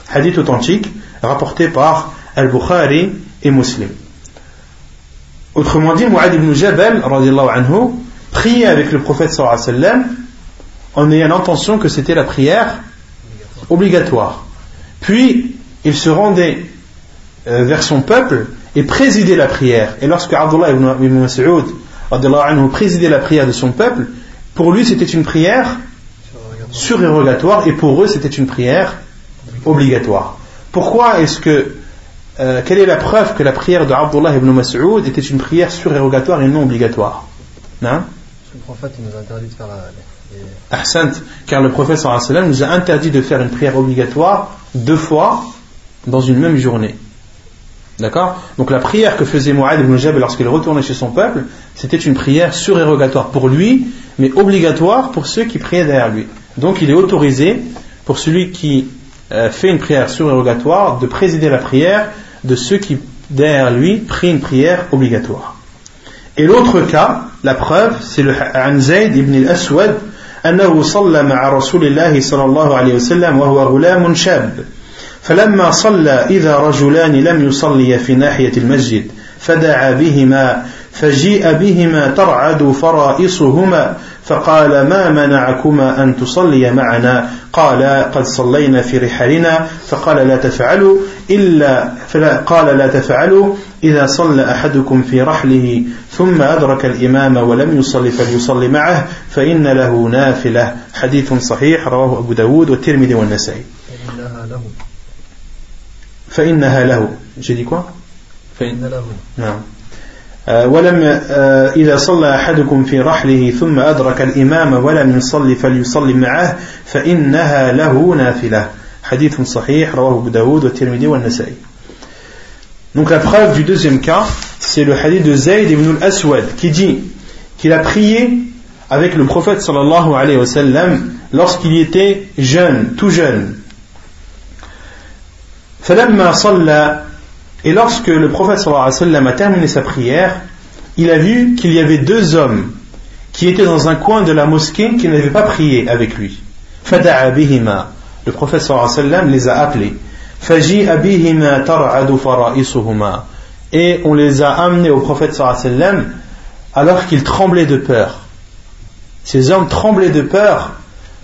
Hadith authentique rapporté par Al-Bukhari et Muslim. Autrement dit, Mu'ad ibn Jabal anhu, priait avec le prophète sallallahu alayhi wa sallam en ayant l'intention que c'était la prière obligatoire. Puis, il se rendait euh, vers son peuple et présidait la prière. Et lorsque Abdullah ibn Mas'ud anhu, présidait la prière de son peuple, pour lui c'était une prière surérogatoire et pour eux c'était une prière obligatoire. Pourquoi est-ce que euh, quelle est la preuve que la prière de Abdullah ibn Mas'ud était une prière surérogatoire et non obligatoire hein Le prophète nous a interdit de faire la. Ahsant, car le prophète sallam nous a interdit de faire une prière obligatoire deux fois dans une même journée. D'accord? Donc la prière que faisait Mu'ad ibn Jabal lorsqu'il retournait chez son peuple, c'était une prière surérogatoire pour lui, mais obligatoire pour ceux qui priaient derrière lui. Donc il est autorisé pour celui qui euh, fait une prière surérogatoire de présider la prière de ceux qui, derrière lui, prient une prière obligatoire. Et l'autre cas, la preuve, c'est le عن زيد ibn al-Aswad أنه صلى مع رسول الله صلى الله عليه وسلم وهو غلام شاب فلما صلى إذا رجلان لم يصليا في ناحية المسجد فدعا بهما فجيء بهما ترعد فرائصهما فقال ما منعكما أن تصلي معنا؟ قال قد صلينا في رحالنا فقال لا تفعلوا إلا قال لا تفعلوا إذا صلى أحدكم في رحله ثم أدرك الإمام ولم يصلي فليصلي معه فإن له نافلة. حديث صحيح رواه أبو داود والترمذي والنسائي. فإنها له. j'ai dit quoi? فإن له. نعم. ولم إذا صلى أحدكم في رحله ثم أدرك الإمام ولم يصلي فليصلي معه فإنها له نافلة حديث صحيح رواه أبو داود والترمذي والنسائي Donc la preuve du deuxième cas, c'est le hadith de Zayd ibn al-Aswad qui dit qu'il a prié avec le prophète sallallahu alayhi wa sallam lorsqu'il était jeune, tout jeune. فلما صلى Et lorsque le prophète sallallahu alayhi a terminé sa prière, il a vu qu'il y avait deux hommes qui étaient dans un coin de la mosquée qui n'avaient pas prié avec lui. Fada'a bihima. le prophète sallam les a appelés. Et on les a amenés au prophète sallam alors qu'ils tremblaient de peur. Ces hommes tremblaient de peur.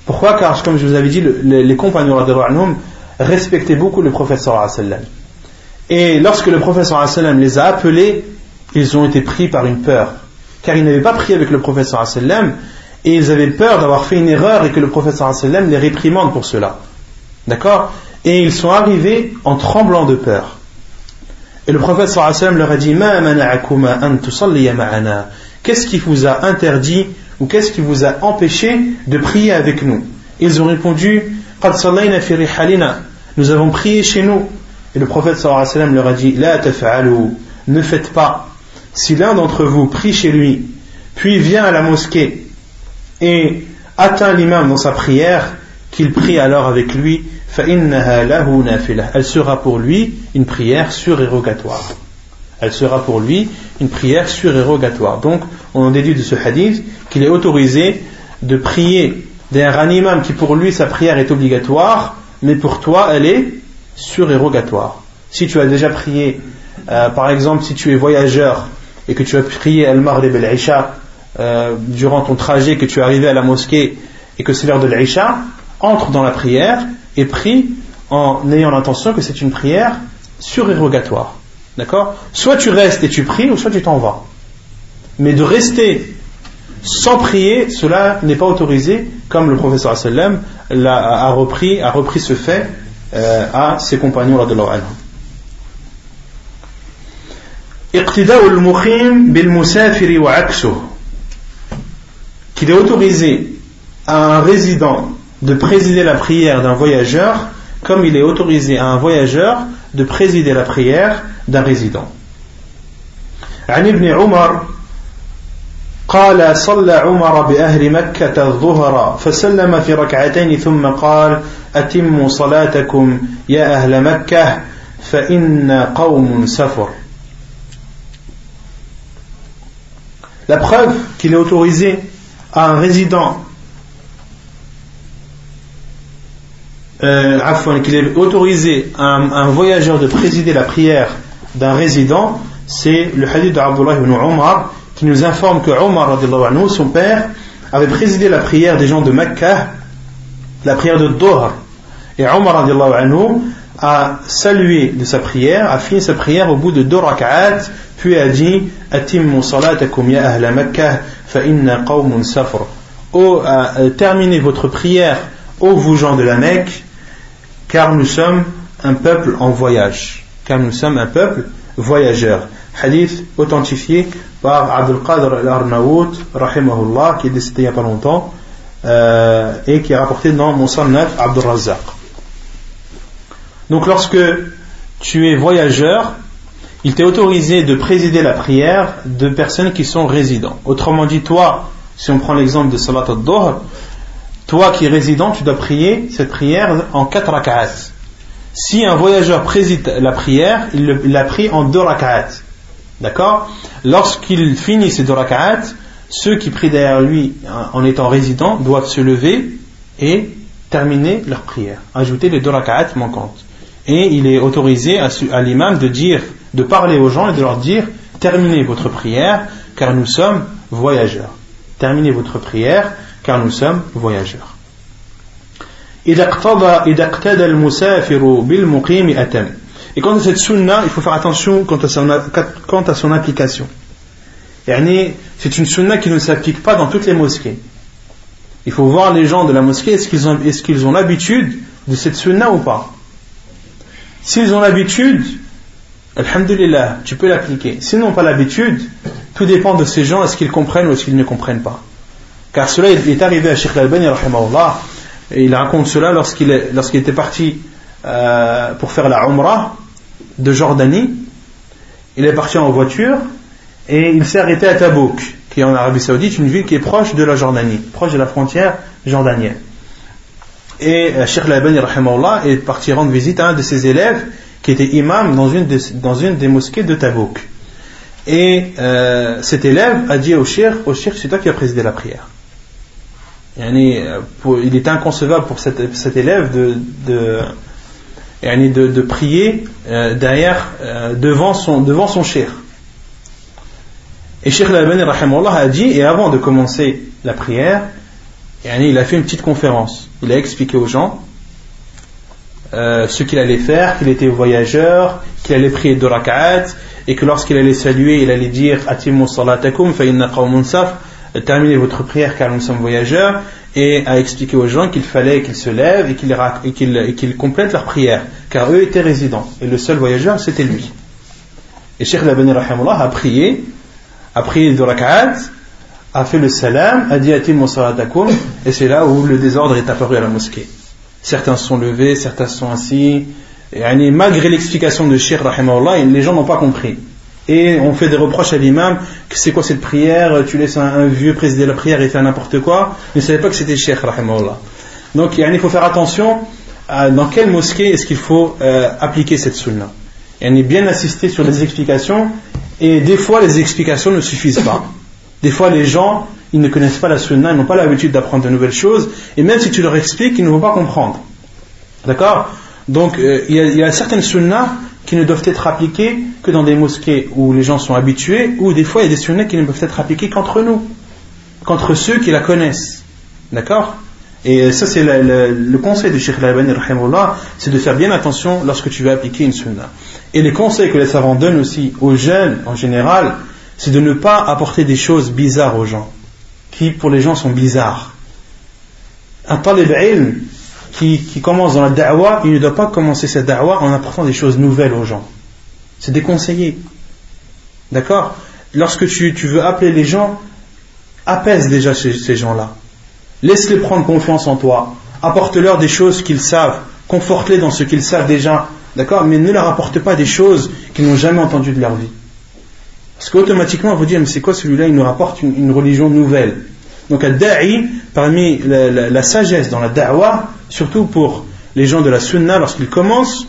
Pourquoi? Car, comme je vous avais dit, les, compagnons respectaient beaucoup le prophète sallam. Et lorsque le prophète sallam les a appelés, ils ont été pris par une peur. Car ils n'avaient pas prié avec le prophète sallam et ils avaient peur d'avoir fait une erreur et que le prophète sallam les réprimande pour cela. D'accord? Et ils sont arrivés en tremblant de peur. Et le prophète sallam leur a dit Qu'est-ce qui vous a interdit ou qu'est-ce qui vous a empêché de prier avec nous? Ils ont répondu Nous avons prié chez nous. Et le prophète sallam leur a dit La ne faites pas. Si l'un d'entre vous prie chez lui, puis vient à la mosquée et atteint l'imam dans sa prière, qu'il prie alors avec lui, elle sera pour lui une prière surérogatoire. Elle sera pour lui une prière surérogatoire. Donc, on en déduit de ce hadith qu'il est autorisé de prier d'un imam qui pour lui sa prière est obligatoire, mais pour toi elle est surérogatoire. Si tu as déjà prié, euh, par exemple, si tu es voyageur et que tu as prié Al-Maghrib al-Isha euh, durant ton trajet, que tu es arrivé à la mosquée et que c'est l'heure de l'Aïcha, entre dans la prière et prie en ayant l'intention que c'est une prière surérogatoire. D'accord? Soit tu restes et tu pries, ou soit tu t'en vas. Mais de rester sans prier, cela n'est pas autorisé, comme le professeur sallam a, repris, a repris ce fait euh, à ses compagnons de qu'il est autorisé à un résident de présider la prière d'un voyageur comme il est autorisé à un voyageur de présider la prière d'un résident. عن ابن عمر قال صلى عمر بأهل مكة الظهر فسلم في ركعتين ثم قال أتموا صلاتكم يا أهل مكة فإن قوم سفر La preuve qu'il est autorisé à un résident euh, qu'il est autorisé à un, voyageur de présider la prière d'un résident, c'est le hadith d'Abdullah ibn Umar qui nous informe que Omar, son père, avait présidé la prière des gens de Mecca, la prière de Doha. Et Omar a salué de sa prière, a fini sa prière au bout de deux rak'at, puis a dit Atimmu salatakum ya ahla Makkah fa inna qawmun safr. Oh, terminez votre prière, ô vous gens de la Mecque, car nous sommes un peuple en voyage. Car nous sommes un peuple voyageur. Hadith authentifié par Abdul Qadr al-Arnaout, rahimahullah, qui est décédé il n'y a pas longtemps, euh, et qui est rapporté dans Musannaf Abdul Razzaq. Donc lorsque tu es voyageur, il t'est autorisé de présider la prière de personnes qui sont résidents. Autrement dit, toi, si on prend l'exemple de Salat al-Dohr, toi qui es résident, tu dois prier cette prière en quatre rak'at. Si un voyageur préside la prière, il la prie en deux rak'at. D'accord Lorsqu'il finit ces deux ceux qui prient derrière lui en étant résidents doivent se lever et terminer leur prière, ajouter les deux rak'at manquantes. Et il est autorisé à, à l'imam de dire, de parler aux gens et de leur dire terminez votre prière car nous sommes voyageurs. Terminez votre prière car nous sommes voyageurs. Et quant à cette sunna, il faut faire attention quant à son, quant à application. C'est une sunna qui ne s'applique pas dans toutes les mosquées. Il faut voir les gens de la mosquée, est-ce qu'ils ont, est ont l'habitude de cette sunna ou pas S'ils ont l'habitude, Alhamdulillah, tu peux l'appliquer. S'ils n'ont pas l'habitude, tout dépend de ces gens, est-ce qu'ils comprennent ou est-ce qu'ils ne comprennent pas. Car cela est arrivé à Sheikh Al-Bani, et il raconte cela lorsqu'il était parti euh, pour faire la Umrah de Jordanie. Il est parti en voiture et il s'est arrêté à Tabouk, qui est en Arabie Saoudite, une ville qui est proche de la Jordanie, proche de la frontière jordanienne. Et euh, Sheikh Al-Bani est parti rendre visite à un de ses élèves qui était imam dans une, des mosquées de Tabouk. Et euh, cet élève a dit au Sheikh, au Sheikh, c'est toi qui as présidé la prière. il est inconcevable pour cet, élève de, de, de prier euh, derrière, euh, devant son, devant son cher. Et Sheikh Al-Albani a dit, et avant de commencer la prière, il a fait une petite conférence. Il a expliqué aux gens euh, ce qu'il allait faire, qu'il était voyageur, qu'il allait prier deux rak'at, et que lorsqu'il allait saluer, il allait dire Atimu salatakum fa inna terminez votre prière car nous sommes voyageurs, et a expliqué aux gens qu'il fallait qu'ils se lèvent et qu'ils qu complètent leur prière, car eux étaient résidents, et le seul voyageur c'était lui. Et Sheikh Labani a prié, a prié deux rak'at, a fait le salam, a dit Atimu salatakum, et c'est là où le désordre est apparu à la mosquée certains sont levés, certains sont assis. Et malgré l'explication de Sheikh les gens n'ont pas compris. Et on fait des reproches à l'imam c'est quoi cette prière, tu laisses un, vieux présider la prière et faire n'importe quoi. Mais ne savait pas que c'était Sheikh Donc il faut faire attention dans quelle mosquée est-ce qu'il faut euh, appliquer cette sunna. Il est bien assisté sur les explications et des fois les explications ne suffisent pas. Des fois les gens ils ne connaissent pas la sunna, ils n'ont pas l'habitude d'apprendre de nouvelles choses, et même si tu leur expliques, ils ne vont pas comprendre. D'accord? Donc euh, il, y a, certaines sunnas qui ne doivent être appliquées que dans des mosquées où les gens sont habitués, ou des fois il y a des sunnas qui ne peuvent être appliquées qu'entre nous, qu'entre ceux qui la connaissent. D'accord? Et ça, c'est le, conseil du Sheikh Al-Albani, c'est de faire bien attention lorsque tu veux appliquer une sunna. Et les conseils que les savants donnent aussi aux jeunes en général, c'est de ne pas apporter des choses bizarres aux gens qui pour les gens sont bizarres. Un talib ilm qui, commence dans la da'wah, il ne doit pas commencer cette da'wah en apportant des choses nouvelles aux gens. C'est déconseillé. D'accord? Lorsque tu, veux appeler les gens, apaise déjà ces, gens-là. Laisse-les prendre confiance en toi. Apporte-leur des choses qu'ils savent. Conforte-les dans ce qu'ils savent déjà. D'accord? Mais ne leur apporte pas des choses qu'ils n'ont jamais entendues de leur vie. Parce qu'automatiquement, vous dire, mais c'est quoi celui-là? Il nous rapporte une, religion nouvelle. Donc, al-da'i, parmi la, sagesse dans la da'wah, surtout pour les gens de la sunna, lorsqu'ils commencent,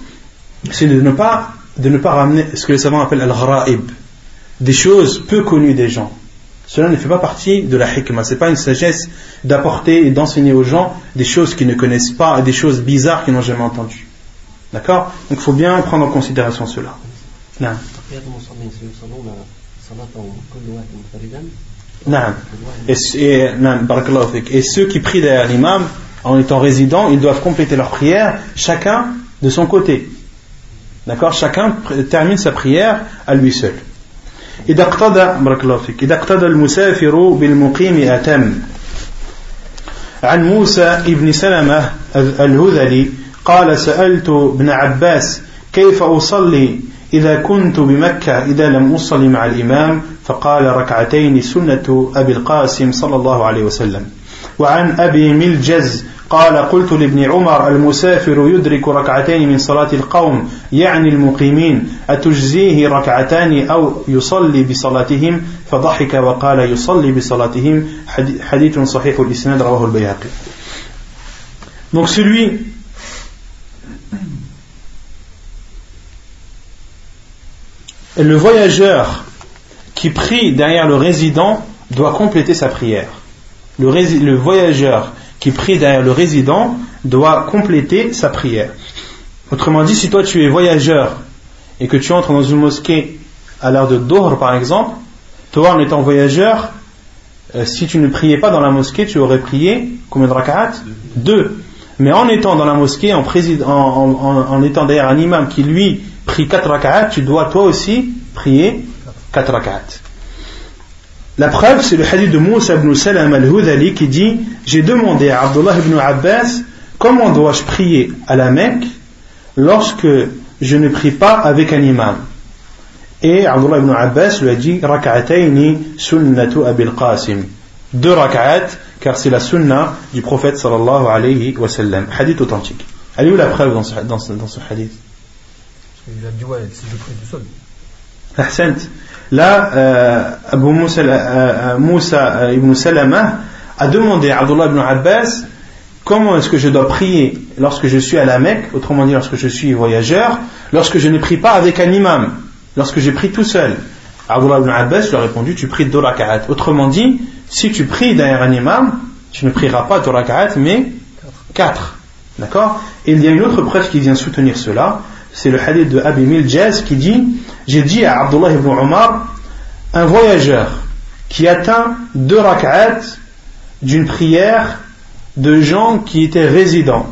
c'est de ne pas, de ne pas ramener ce que les savants appellent al-gharaib, des choses peu connues des gens. Cela ne fait pas partie de la hikmah. Ce n'est pas une sagesse d'apporter et d'enseigner aux gens des choses qu'ils ne connaissent pas, des choses bizarres qu'ils n'ont jamais entendues. D'accord? Donc il faut bien prendre en considération cela. Non. Et, et, ceux qui prient derrière l'imam en étant résidents, ils doivent compléter leur prière, chacun de son côté. D'accord Chacun termine sa prière à lui seul. إذا اقتدى بارك الله فيك إذا اقتدى المسافر بالمقيم أتم عن موسى ابن سلمة الهذلي قال سألت ابن عباس كيف أصلي إذا كنت بمكة إذا لم أصلي مع الإمام فقال ركعتين سنة أبي القاسم صلى الله عليه وسلم وعن أبي ملجز قال قلت لابن عمر المسافر يدرك ركعتين من صلاة القوم يعني المقيمين أتجزيه ركعتان أو يصلي بصلاتهم فضحك وقال يصلي بصلاتهم حديث صحيح الإسناد رواه البيهقي Donc celui le voyageur qui prie derrière le résident doit compléter sa prière. Le, voyageur qui prie derrière le résident doit compléter sa prière. Autrement dit, si toi tu es voyageur et que tu entres dans une mosquée à l'heure de Dohr par exemple, toi en étant voyageur, euh, si tu ne priais pas dans la mosquée, tu aurais prié combien de rak'at? Deux. Mais en étant dans la mosquée, en, en étant derrière un imam qui lui prie 4 rak'at, tu dois toi aussi prier 4 rak'at. La preuve, c'est le hadith de Moussa ibn Salam al-Hudali qui dit J'ai demandé à Abdullah ibn Abbas comment dois-je prier à la Mecque lorsque je ne prie pas avec un imam. Et Abdullah ibn Abbas lui a dit Raka'ataini sunnatu abil Qasim. Deux rak'at, car c'est la sunna du prophète sallallahu alayhi wa sallam. Hadith authentique. Elle est où la preuve dans ce, dans ce, dans ce hadith? Il a dit, ouais, si je prie tout seul. Là, euh, Abu Moussa, euh, Moussa euh, ibn Salama a demandé à Abdullah ibn Abbas comment est-ce que je dois prier lorsque je suis à la Mecque, autrement dit lorsque je suis voyageur, lorsque je ne prie pas avec un imam, lorsque je prie tout seul. Abdullah ibn Abbas lui a répondu tu pries deux rak'at. Autrement dit, si tu pries derrière un imam, tu ne prieras pas deux rak'at, mais quatre. D'accord? Et il y a une autre preuve qui vient soutenir cela, c'est le hadith de Abi Miljaz qui dit J'ai dit à Abdullah ibn Omar, un voyageur qui atteint deux rak'at d'une prière de gens qui étaient résidents,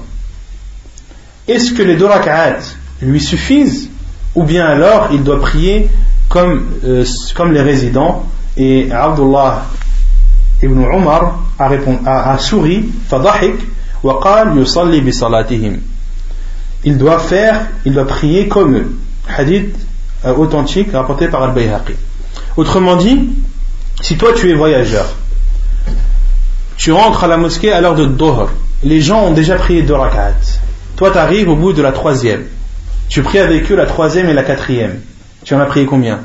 est-ce que les deux rak'at lui suffisent ou bien alors il doit prier comme, euh, comme les résidents et Abdullah ibn Omar a, répondu, a, a souri فضحك وقال يصلي بصلاتهم il doit faire, il doit prier comme eux. Hadith euh, authentique rapporté par Al-Bayhaqi. Autrement dit, si toi tu es voyageur, tu rentres à la mosquée à l'heure de Dohr, les gens ont déjà prié deux rak'at. Toi tu arrives au bout de la troisième. Tu pries avec eux la troisième et la quatrième. Tu en as prié combien?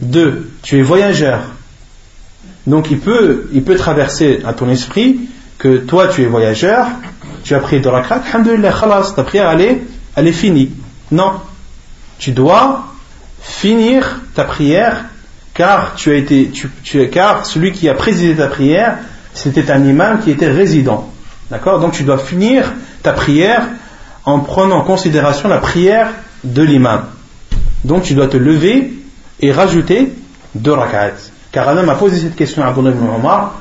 Deux. Tu es voyageur. Donc il peut, il peut traverser à ton esprit que toi tu es voyageur, tu as prié deux rak'at, alhamdulillah, khalas, ta prière allait elle est finie. Non. Tu dois finir ta prière car tu as été, tu, car celui qui a présidé ta prière, c'était un imam qui était résident. D'accord? Donc tu dois finir ta prière en prenant en considération la prière de l'imam. Donc tu dois te lever et rajouter deux rak'at. Car Adam a posé cette question à Abdullah ibn Omar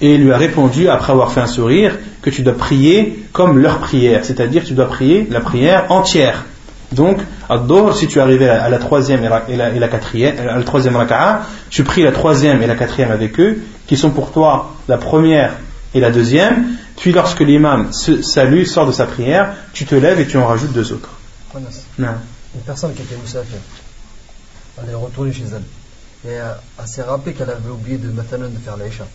et lui a répondu après avoir fait un sourire que tu dois prier comme leur prière, c'est-à-dire tu dois prier la prière entière. Donc, à Dohr, si tu arrivé à la troisième et la, et la, quatrième, à la troisième raka'a, tu pries la troisième et la quatrième avec eux, qui sont pour toi la première et la deuxième. Puis lorsque l'imam salue, sort de sa prière, tu te lèves et tu en rajoutes deux autres. Une personne qui était moussafir, elle est retournée chez elle. Et elle s'est rappelée qu'elle avait oublié de, de faire l'Aïcha,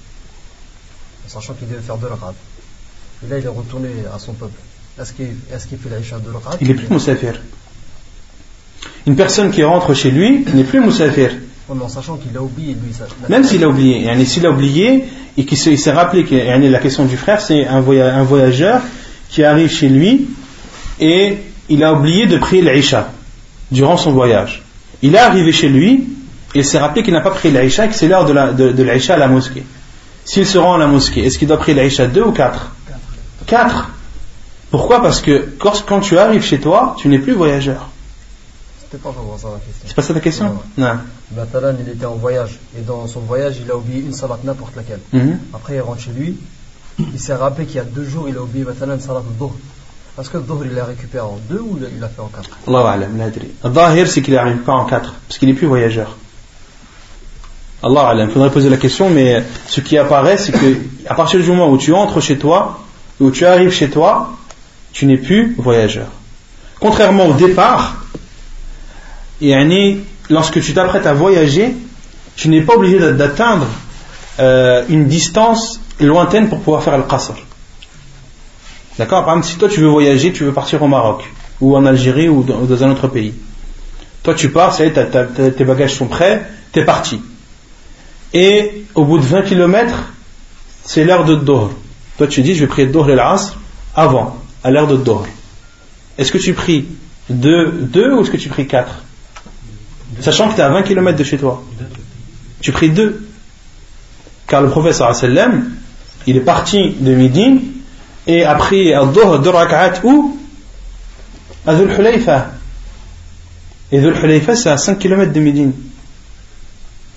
sachant qu'il devait faire deux rak'at. Et là, il est retourné à son peuple. Est-ce qu'il est fait l'Aïcha de Rakat Il n'est plus Moussafir. Une personne qui rentre chez lui n'est plus Moussafir. en sachant qu'il a oublié, lui. Ça, Même s'il a oublié. S'il a oublié et qu'il s'est rappelé que la question du frère, c'est un, voyageur qui arrive chez lui et il a oublié de prier l'Aïcha durant son voyage. Il est arrivé chez lui et il s'est rappelé qu'il n'a pas prié l'Aïcha et que c'est l'heure de l'Aïcha à la mosquée. S'il se rend à la mosquée, est-ce qu'il doit prier l'Aïcha deux ou quatre? 4. Pourquoi? Parce que quand tu arrives chez toi, tu n'es plus voyageur. C'était pas vraiment ça la question. C'est pas ça la question Non. Batalan, il était en voyage. Et dans son voyage, il a oublié une salat n'importe laquelle. Mhm. Après, il rentre chez lui. Il s'est rappelé qu'il y a deux jours, il a oublié Batalan salat al Est-ce que le Dhuhr, il l'a récupéré en deux ou il l'a fait en quatre? Allah alam, l'adri. Le c'est qu'il n'arrive pas en quatre. Parce qu'il n'est plus voyageur. Allah alam. Il faudrait poser la question, mais ce qui apparaît, c'est que à partir du moment où tu entres chez toi, où tu arrives chez toi, tu n'es plus voyageur. Contrairement au départ, lorsque tu t'apprêtes à voyager, tu n'es pas obligé d'atteindre euh, une distance lointaine pour pouvoir faire le qasr. D'accord? Par exemple, si toi tu veux voyager, tu veux partir au Maroc, ou en Algérie, ou dans, un autre pays. Toi tu pars, ça y tes bagages sont prêts, tu es parti. Et au bout de 20 km, c'est l'heure de Dohr. Toi, tu dis, je vais prier Dohr et l'Asr avant, à l'heure de Dohr. Est-ce que tu pries deux, deux ou est-ce que tu pries quatre? Sachant que tu es à 20 km de chez toi. Tu pries deux. Car le prophète il est parti de Médine et a pris Dohr deux rak'at où À. Et Dhul Hulayfa, c'est à 5 km de Médine.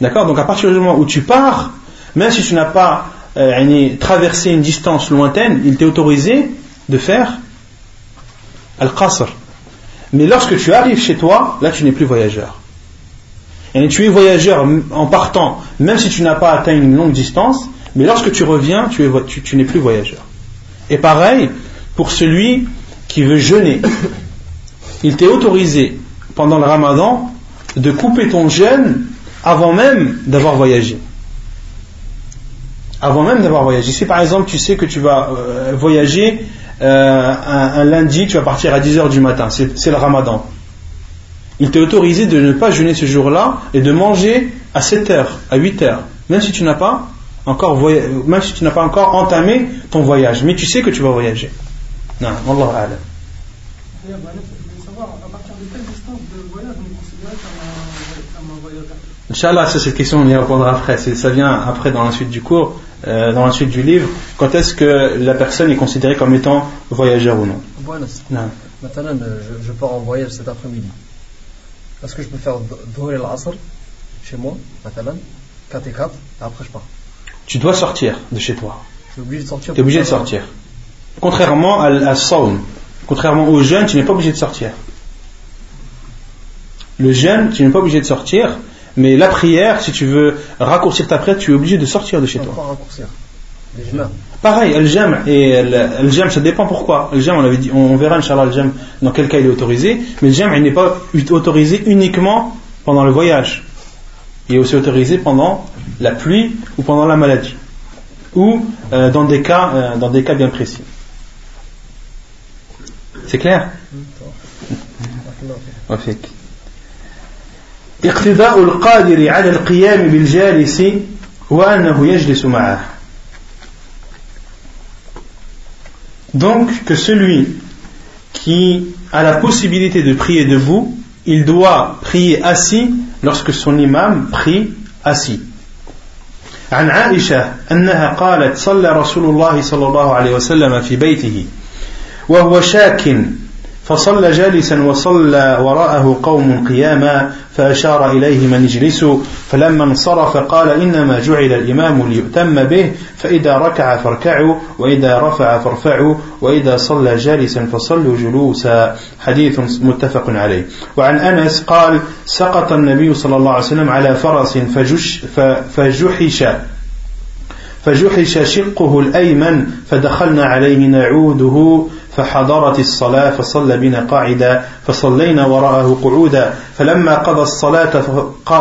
D'accord? Donc à partir du moment où tu pars, même si tu n'as pas euh, traverser une distance lointaine, il t'est autorisé de faire al-qasr. Mais lorsque tu arrives chez toi, là tu n'es plus voyageur. Tu es voyageur en partant, même si tu n'as pas atteint une longue distance, mais lorsque tu reviens, tu, n'es plus voyageur. Et pareil, pour celui qui veut jeûner, <coughs> il t'est autorisé pendant le ramadan de couper ton jeûne avant même d'avoir voyagé avant même d'avoir voyagé. Si par exemple tu sais que tu vas euh, voyager euh, un, lundi, tu vas partir à 10h du matin, c'est le ramadan. Il t'est autorisé de ne pas jeûner ce jour-là et de manger à 7h, à 8h, même si tu n'as pas encore même si tu n'as pas encore entamé ton voyage, mais tu sais que tu vas voyager. Non, Allah savoir à partir de quelle distance de voyage on considère Inch'Allah, ça c'est une question, on y répondra après. Ça vient après dans la suite du cours, euh, dans la suite du livre. Quand est-ce que la personne est considérée comme étant voyageur ou non? Non. Maintenant, je, je pars en voyage cet après-midi. Est-ce que je peux faire Dhuhr al-Asr chez moi, maintenant, 4 et 4, et après je pars Tu dois sortir de chez toi. Tu es obligé de sortir. Tu es obligé de sortir. Contrairement à, à Saum, contrairement aux jeunes, tu n'es pas obligé de sortir. Le jeûne, tu n'es pas obligé de sortir, mais la prière, si tu veux raccourcir ta prière, tu es obligé de sortir de chez toi. Pas raccourcir. Pareil, le jam et le jam, ça dépend pourquoi. Le jam, on avait dit, on verra inchallah le jam dans quel cas il est autorisé, mais le jam il n'est pas autorisé uniquement pendant le voyage. Il est aussi autorisé pendant la pluie ou pendant la maladie, ou euh, dans des cas, euh, dans des cas bien précis. C'est clair. اقتداء القادر على القيام بالجالس وأنه يجلس معه Donc que celui qui a la possibilité de prier debout, il doit prier assis lorsque son imam prie assis. عن عائشة أنها قالت صلى رسول الله صلى الله عليه وسلم في بيته وهو شاك فصلى جالسا وصلى وراءه قوم قياما فأشار إليه من اجلسوا فلما انصرف قال إنما جعل الإمام ليؤتم به فإذا ركع فاركعوا وإذا رفع فارفعوا وإذا صلى جالسا فصلوا جلوسا. حديث متفق عليه. وعن أنس قال سقط النبي صلى الله عليه وسلم على فرس فجش فجحش فجحش شقه الأيمن فدخلنا عليه نعوده. فحضرت الصلاة فصلى بنا قاعدا فصلينا وراءه قعودا. فلما قضى الصلاة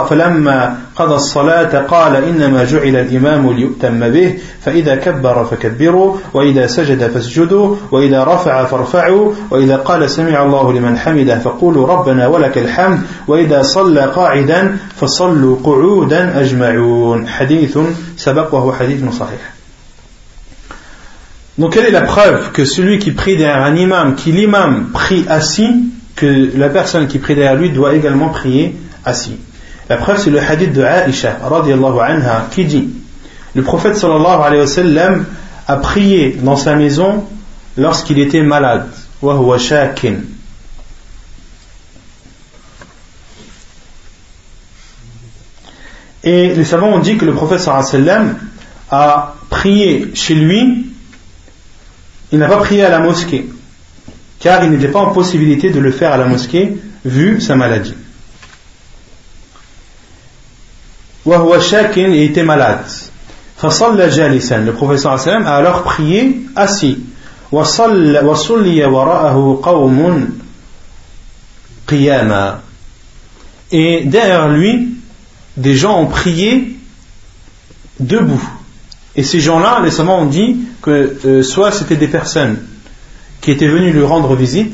فلما قضى الصلاة قال إنما جعل الإمام ليؤتم به فإذا كبر فكبروا وإذا سجد فاسجدوا وإذا رفع فارفعوا وإذا قال سمع الله لمن حمده فقولوا ربنا ولك الحمد وإذا صلى قاعدا فصلوا قعودا أجمعون. حديث سبق وهو حديث صحيح. Donc quelle est la preuve que celui qui prie derrière un imam, qui l'imam prie assis, que la personne qui prie derrière lui doit également prier assis? La preuve c'est le hadith de Aisha anha qui dit Le prophète sallallahu alayhi wa sallam a prié dans sa maison lorsqu'il était malade. Et les savants ont dit que le prophète sallallahu alayhi wa sallam a prié chez lui il n'a pas prié à la mosquée, car il n'était pas en possibilité de le faire à la mosquée, vu sa maladie. était malade. Le professeur a alors prié assis. Et derrière lui, des gens ont prié debout. Et ces gens-là, les savants ont dit que euh, soit c'était des personnes qui étaient venues lui rendre visite,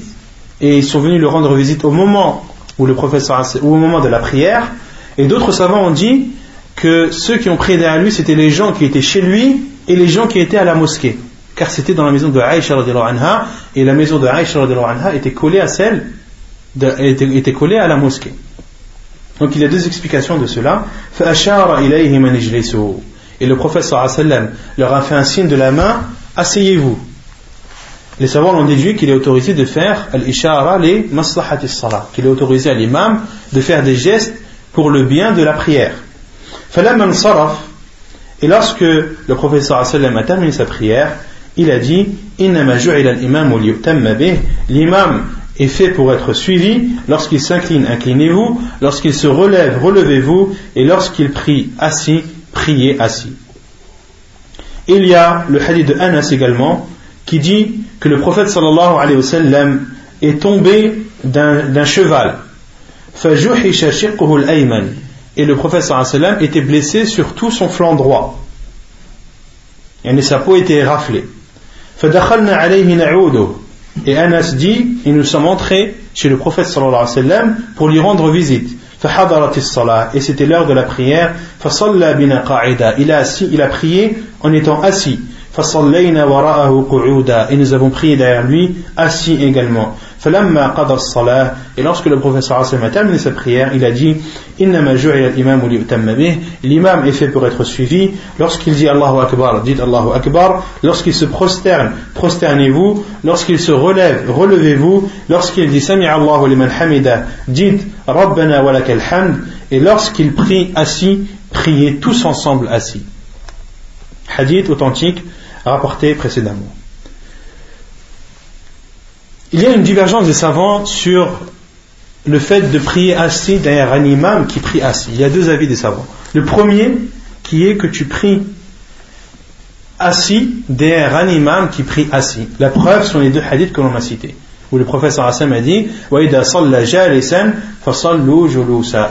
et ils sont venus lui rendre visite au moment où le professeur ou au moment de la prière, et d'autres savants ont dit que ceux qui ont prié derrière lui, c'était les gens qui étaient chez lui et les gens qui étaient à la mosquée. Car c'était dans la maison de Aïcha anha, et la maison de Aïcha anha était collée à celle, était, était collée à la mosquée. Donc il y a deux explications de cela. Et le prophète sallam leur a fait un signe de la main, asseyez-vous. Les savants ont déduit qu'il est autorisé de faire al-ishara les maslahatis salat, qu'il est autorisé à l'imam de faire des gestes pour le bien de la prière. Et lorsque le prophète sallam a terminé sa prière, il a dit L'imam est fait pour être suivi. Lorsqu'il s'incline, inclinez-vous. Lorsqu'il se relève, relevez-vous. Et lorsqu'il prie assis, Il y a le hadith de Anas également qui dit que le prophète sallallahu alayhi wa sallam est tombé d'un cheval. Et le prophète sallallahu alayhi wa sallam était blessé sur tout son flanc droit. Et sa peau était raflée. Et Anas dit, et nous sommes entrés chez le prophète sallallahu alayhi wa pour lui rendre visite. Et c'était l'heure de la prière. Il a, assis, il a prié en étant assis. Et nous avons prié derrière lui, assis également. Et lorsque le professeur a terminé sa prière, il a dit L'imam est fait pour être suivi. Lorsqu'il dit Allahu Akbar, dites Allahu Akbar. Lorsqu'il se prosterne, prosternez-vous. Lorsqu'il se relève, relevez-vous. Lorsqu'il dit Sami Allahu liman dites Rabbana walakal hamd. Et lorsqu'il prie assis, priez tous ensemble assis. Hadith authentique rapporté précédemment. Il y a une divergence des savants sur le fait de prier assis derrière un imam qui prie assis. Il y a deux avis des savants. Le premier, qui est que tu pries assis derrière un imam qui prie assis. La preuve sont les deux hadiths que l'on a cités. Où le professeur Hassan a dit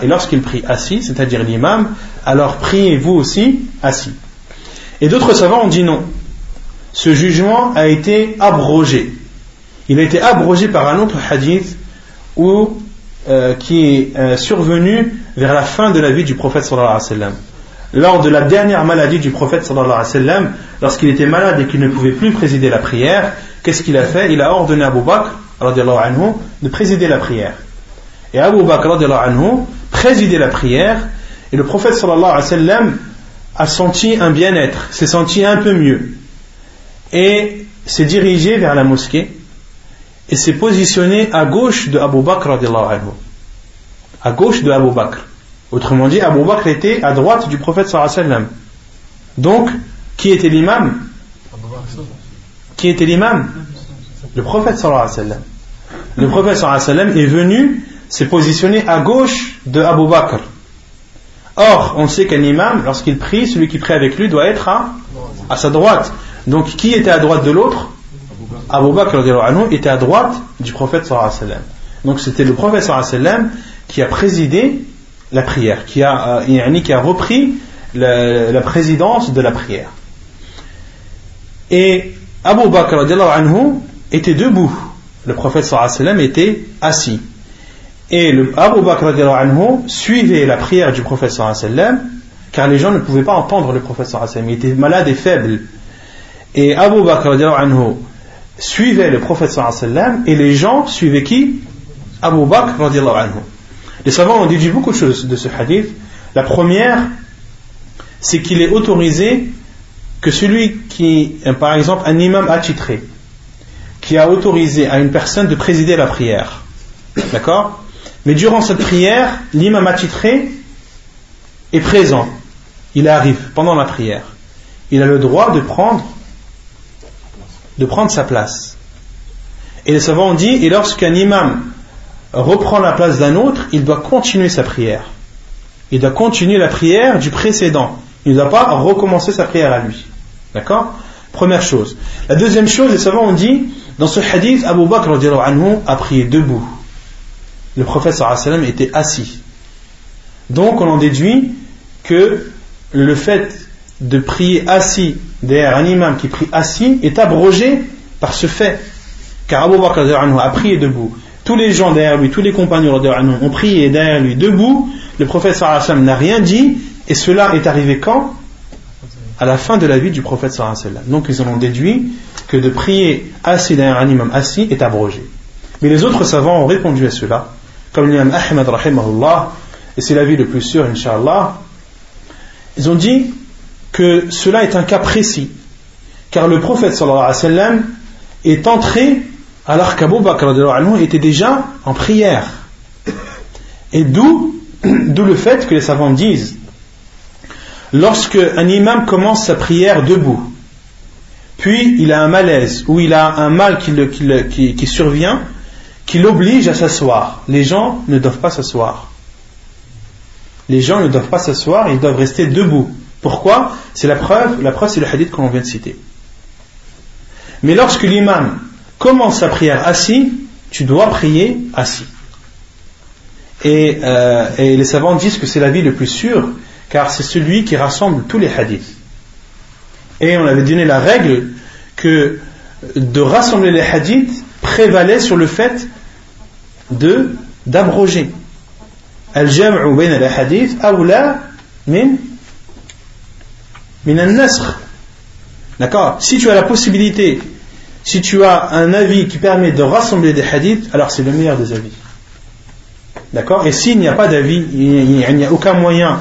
Et lorsqu'il prie assis, c'est-à-dire l'imam, alors priez-vous aussi assis. Et d'autres savants ont dit non. Ce jugement a été abrogé il a été abrogé par un autre hadith euh, qui est euh, survenu vers la fin de la vie du prophète sallallahu alayhi wa. Lors de la dernière maladie du prophète sallallahu alayhi wa lorsqu'il était malade et qu'il ne pouvait plus présider la prière, qu'est-ce qu'il a fait? Il a ordonné à Abu Bakr anhu, de présider la prière. Et Abu Bakr anhu présidait la prière et le prophète sallallahu alayhi wa a senti un bien-être, s'est senti un peu mieux et s'est dirigé vers la mosquée et s'est positionné à gauche de Abu Bakr anhu. À gauche de Abu Bakr. Autrement dit, Abu Bakr était à droite du prophète sallam. Donc, qui était l'imam Qui était l'imam Le prophète sallam. Le prophète sallam est venu s'est positionné à gauche de Abu Bakr. Or, on sait qu'un imam, lorsqu'il prie, celui qui prie avec lui doit être à sa droite. Donc, qui était à droite de l'autre Abu Bakr était à droite du prophète sallam. Donc c'était le prophète sallam qui a présidé la prière, qui a, euh, qui a repris la, présidence de la prière. Et Abu Bakr était debout. Le prophète sallam était assis. Et le Abu Bakr suivait la prière du prophète sallam car les gens ne pouvaient pas entendre le prophète sallam. Il était malade et faible. Et Abu Bakr suivait le prophète sallam et les gens suivaient qui? Abu Bakr anhu. Les savants ont dit beaucoup de choses de ce hadith. La première, c'est qu'il est autorisé que celui qui, par exemple, un imam attitré, qui a autorisé à une personne de présider la prière, d'accord? Mais durant cette prière, l'imam attitré est présent, il arrive pendant la prière. Il a le droit de prendre de prendre sa place. Et les savants ont dit, et lorsqu'un imam reprend la place d'un autre, il doit continuer sa prière. Il doit continuer la prière du précédent. Il ne doit pas recommencer sa prière à lui. D'accord? Première chose. La deuxième chose, les savants ont dit, dans ce hadith, Abu Bakr a prié debout. Le prophète sallam était assis. Donc on en déduit que le fait de prier assis derrière un imam qui prie assis est abrogé par ce fait. Car Abu Bakr a prié debout. Tous les gens derrière lui, tous les compagnons ont prié derrière lui debout. Le prophète sallam n'a rien dit. Et cela est arrivé quand? À la fin de la vie du prophète sallam. Donc ils en ont déduit que de prier assis derrière un imam assis est abrogé. Mais les autres savants ont répondu à cela. Comme l'imam Ahmed et c'est l'avis le plus sûr, inshallah. Ils ont dit que cela est un cas précis. Car le prophète sallallahu alayhi wa est entré alors qu'Abu Bakr était déjà en prière. Et d'où, <clears throat> d'où le fait que les savants disent, lorsque un imam commence sa prière debout, puis il a un malaise ou il a un mal qui, qui, qui survient, qui l'oblige à s'asseoir. Les gens ne doivent pas s'asseoir. Les gens ne doivent pas s'asseoir, ils doivent rester debout. Pourquoi C'est la preuve, la preuve c'est le hadith qu'on vient de citer. Mais lorsque l'imam commence sa prière assis, tu dois prier assis. Et, euh, et les savants disent que c'est la vie le plus sûre, car c'est celui qui rassemble tous les hadiths. Et on avait donné la règle que de rassembler les hadiths prévalait sur le fait de d'abroger. Al-jam'u bayna les hadiths awla min D'accord? Si tu as la possibilité Si tu as un avis qui permet de rassembler des hadiths, alors c'est le meilleur des avis. D'accord? Et s'il n'y a pas d'avis, il n'y a aucun moyen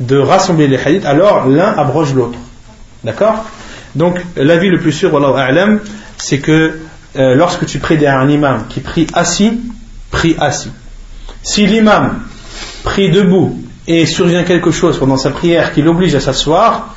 de rassembler les hadiths, alors l'un abroge l'autre. D'accord? Donc l'avis le plus sûr, c'est que euh, lorsque tu pries derrière un imam qui prie assis, prie assis. Si l'imam prie debout et survient quelque chose pendant sa prière qui l'oblige à s'asseoir,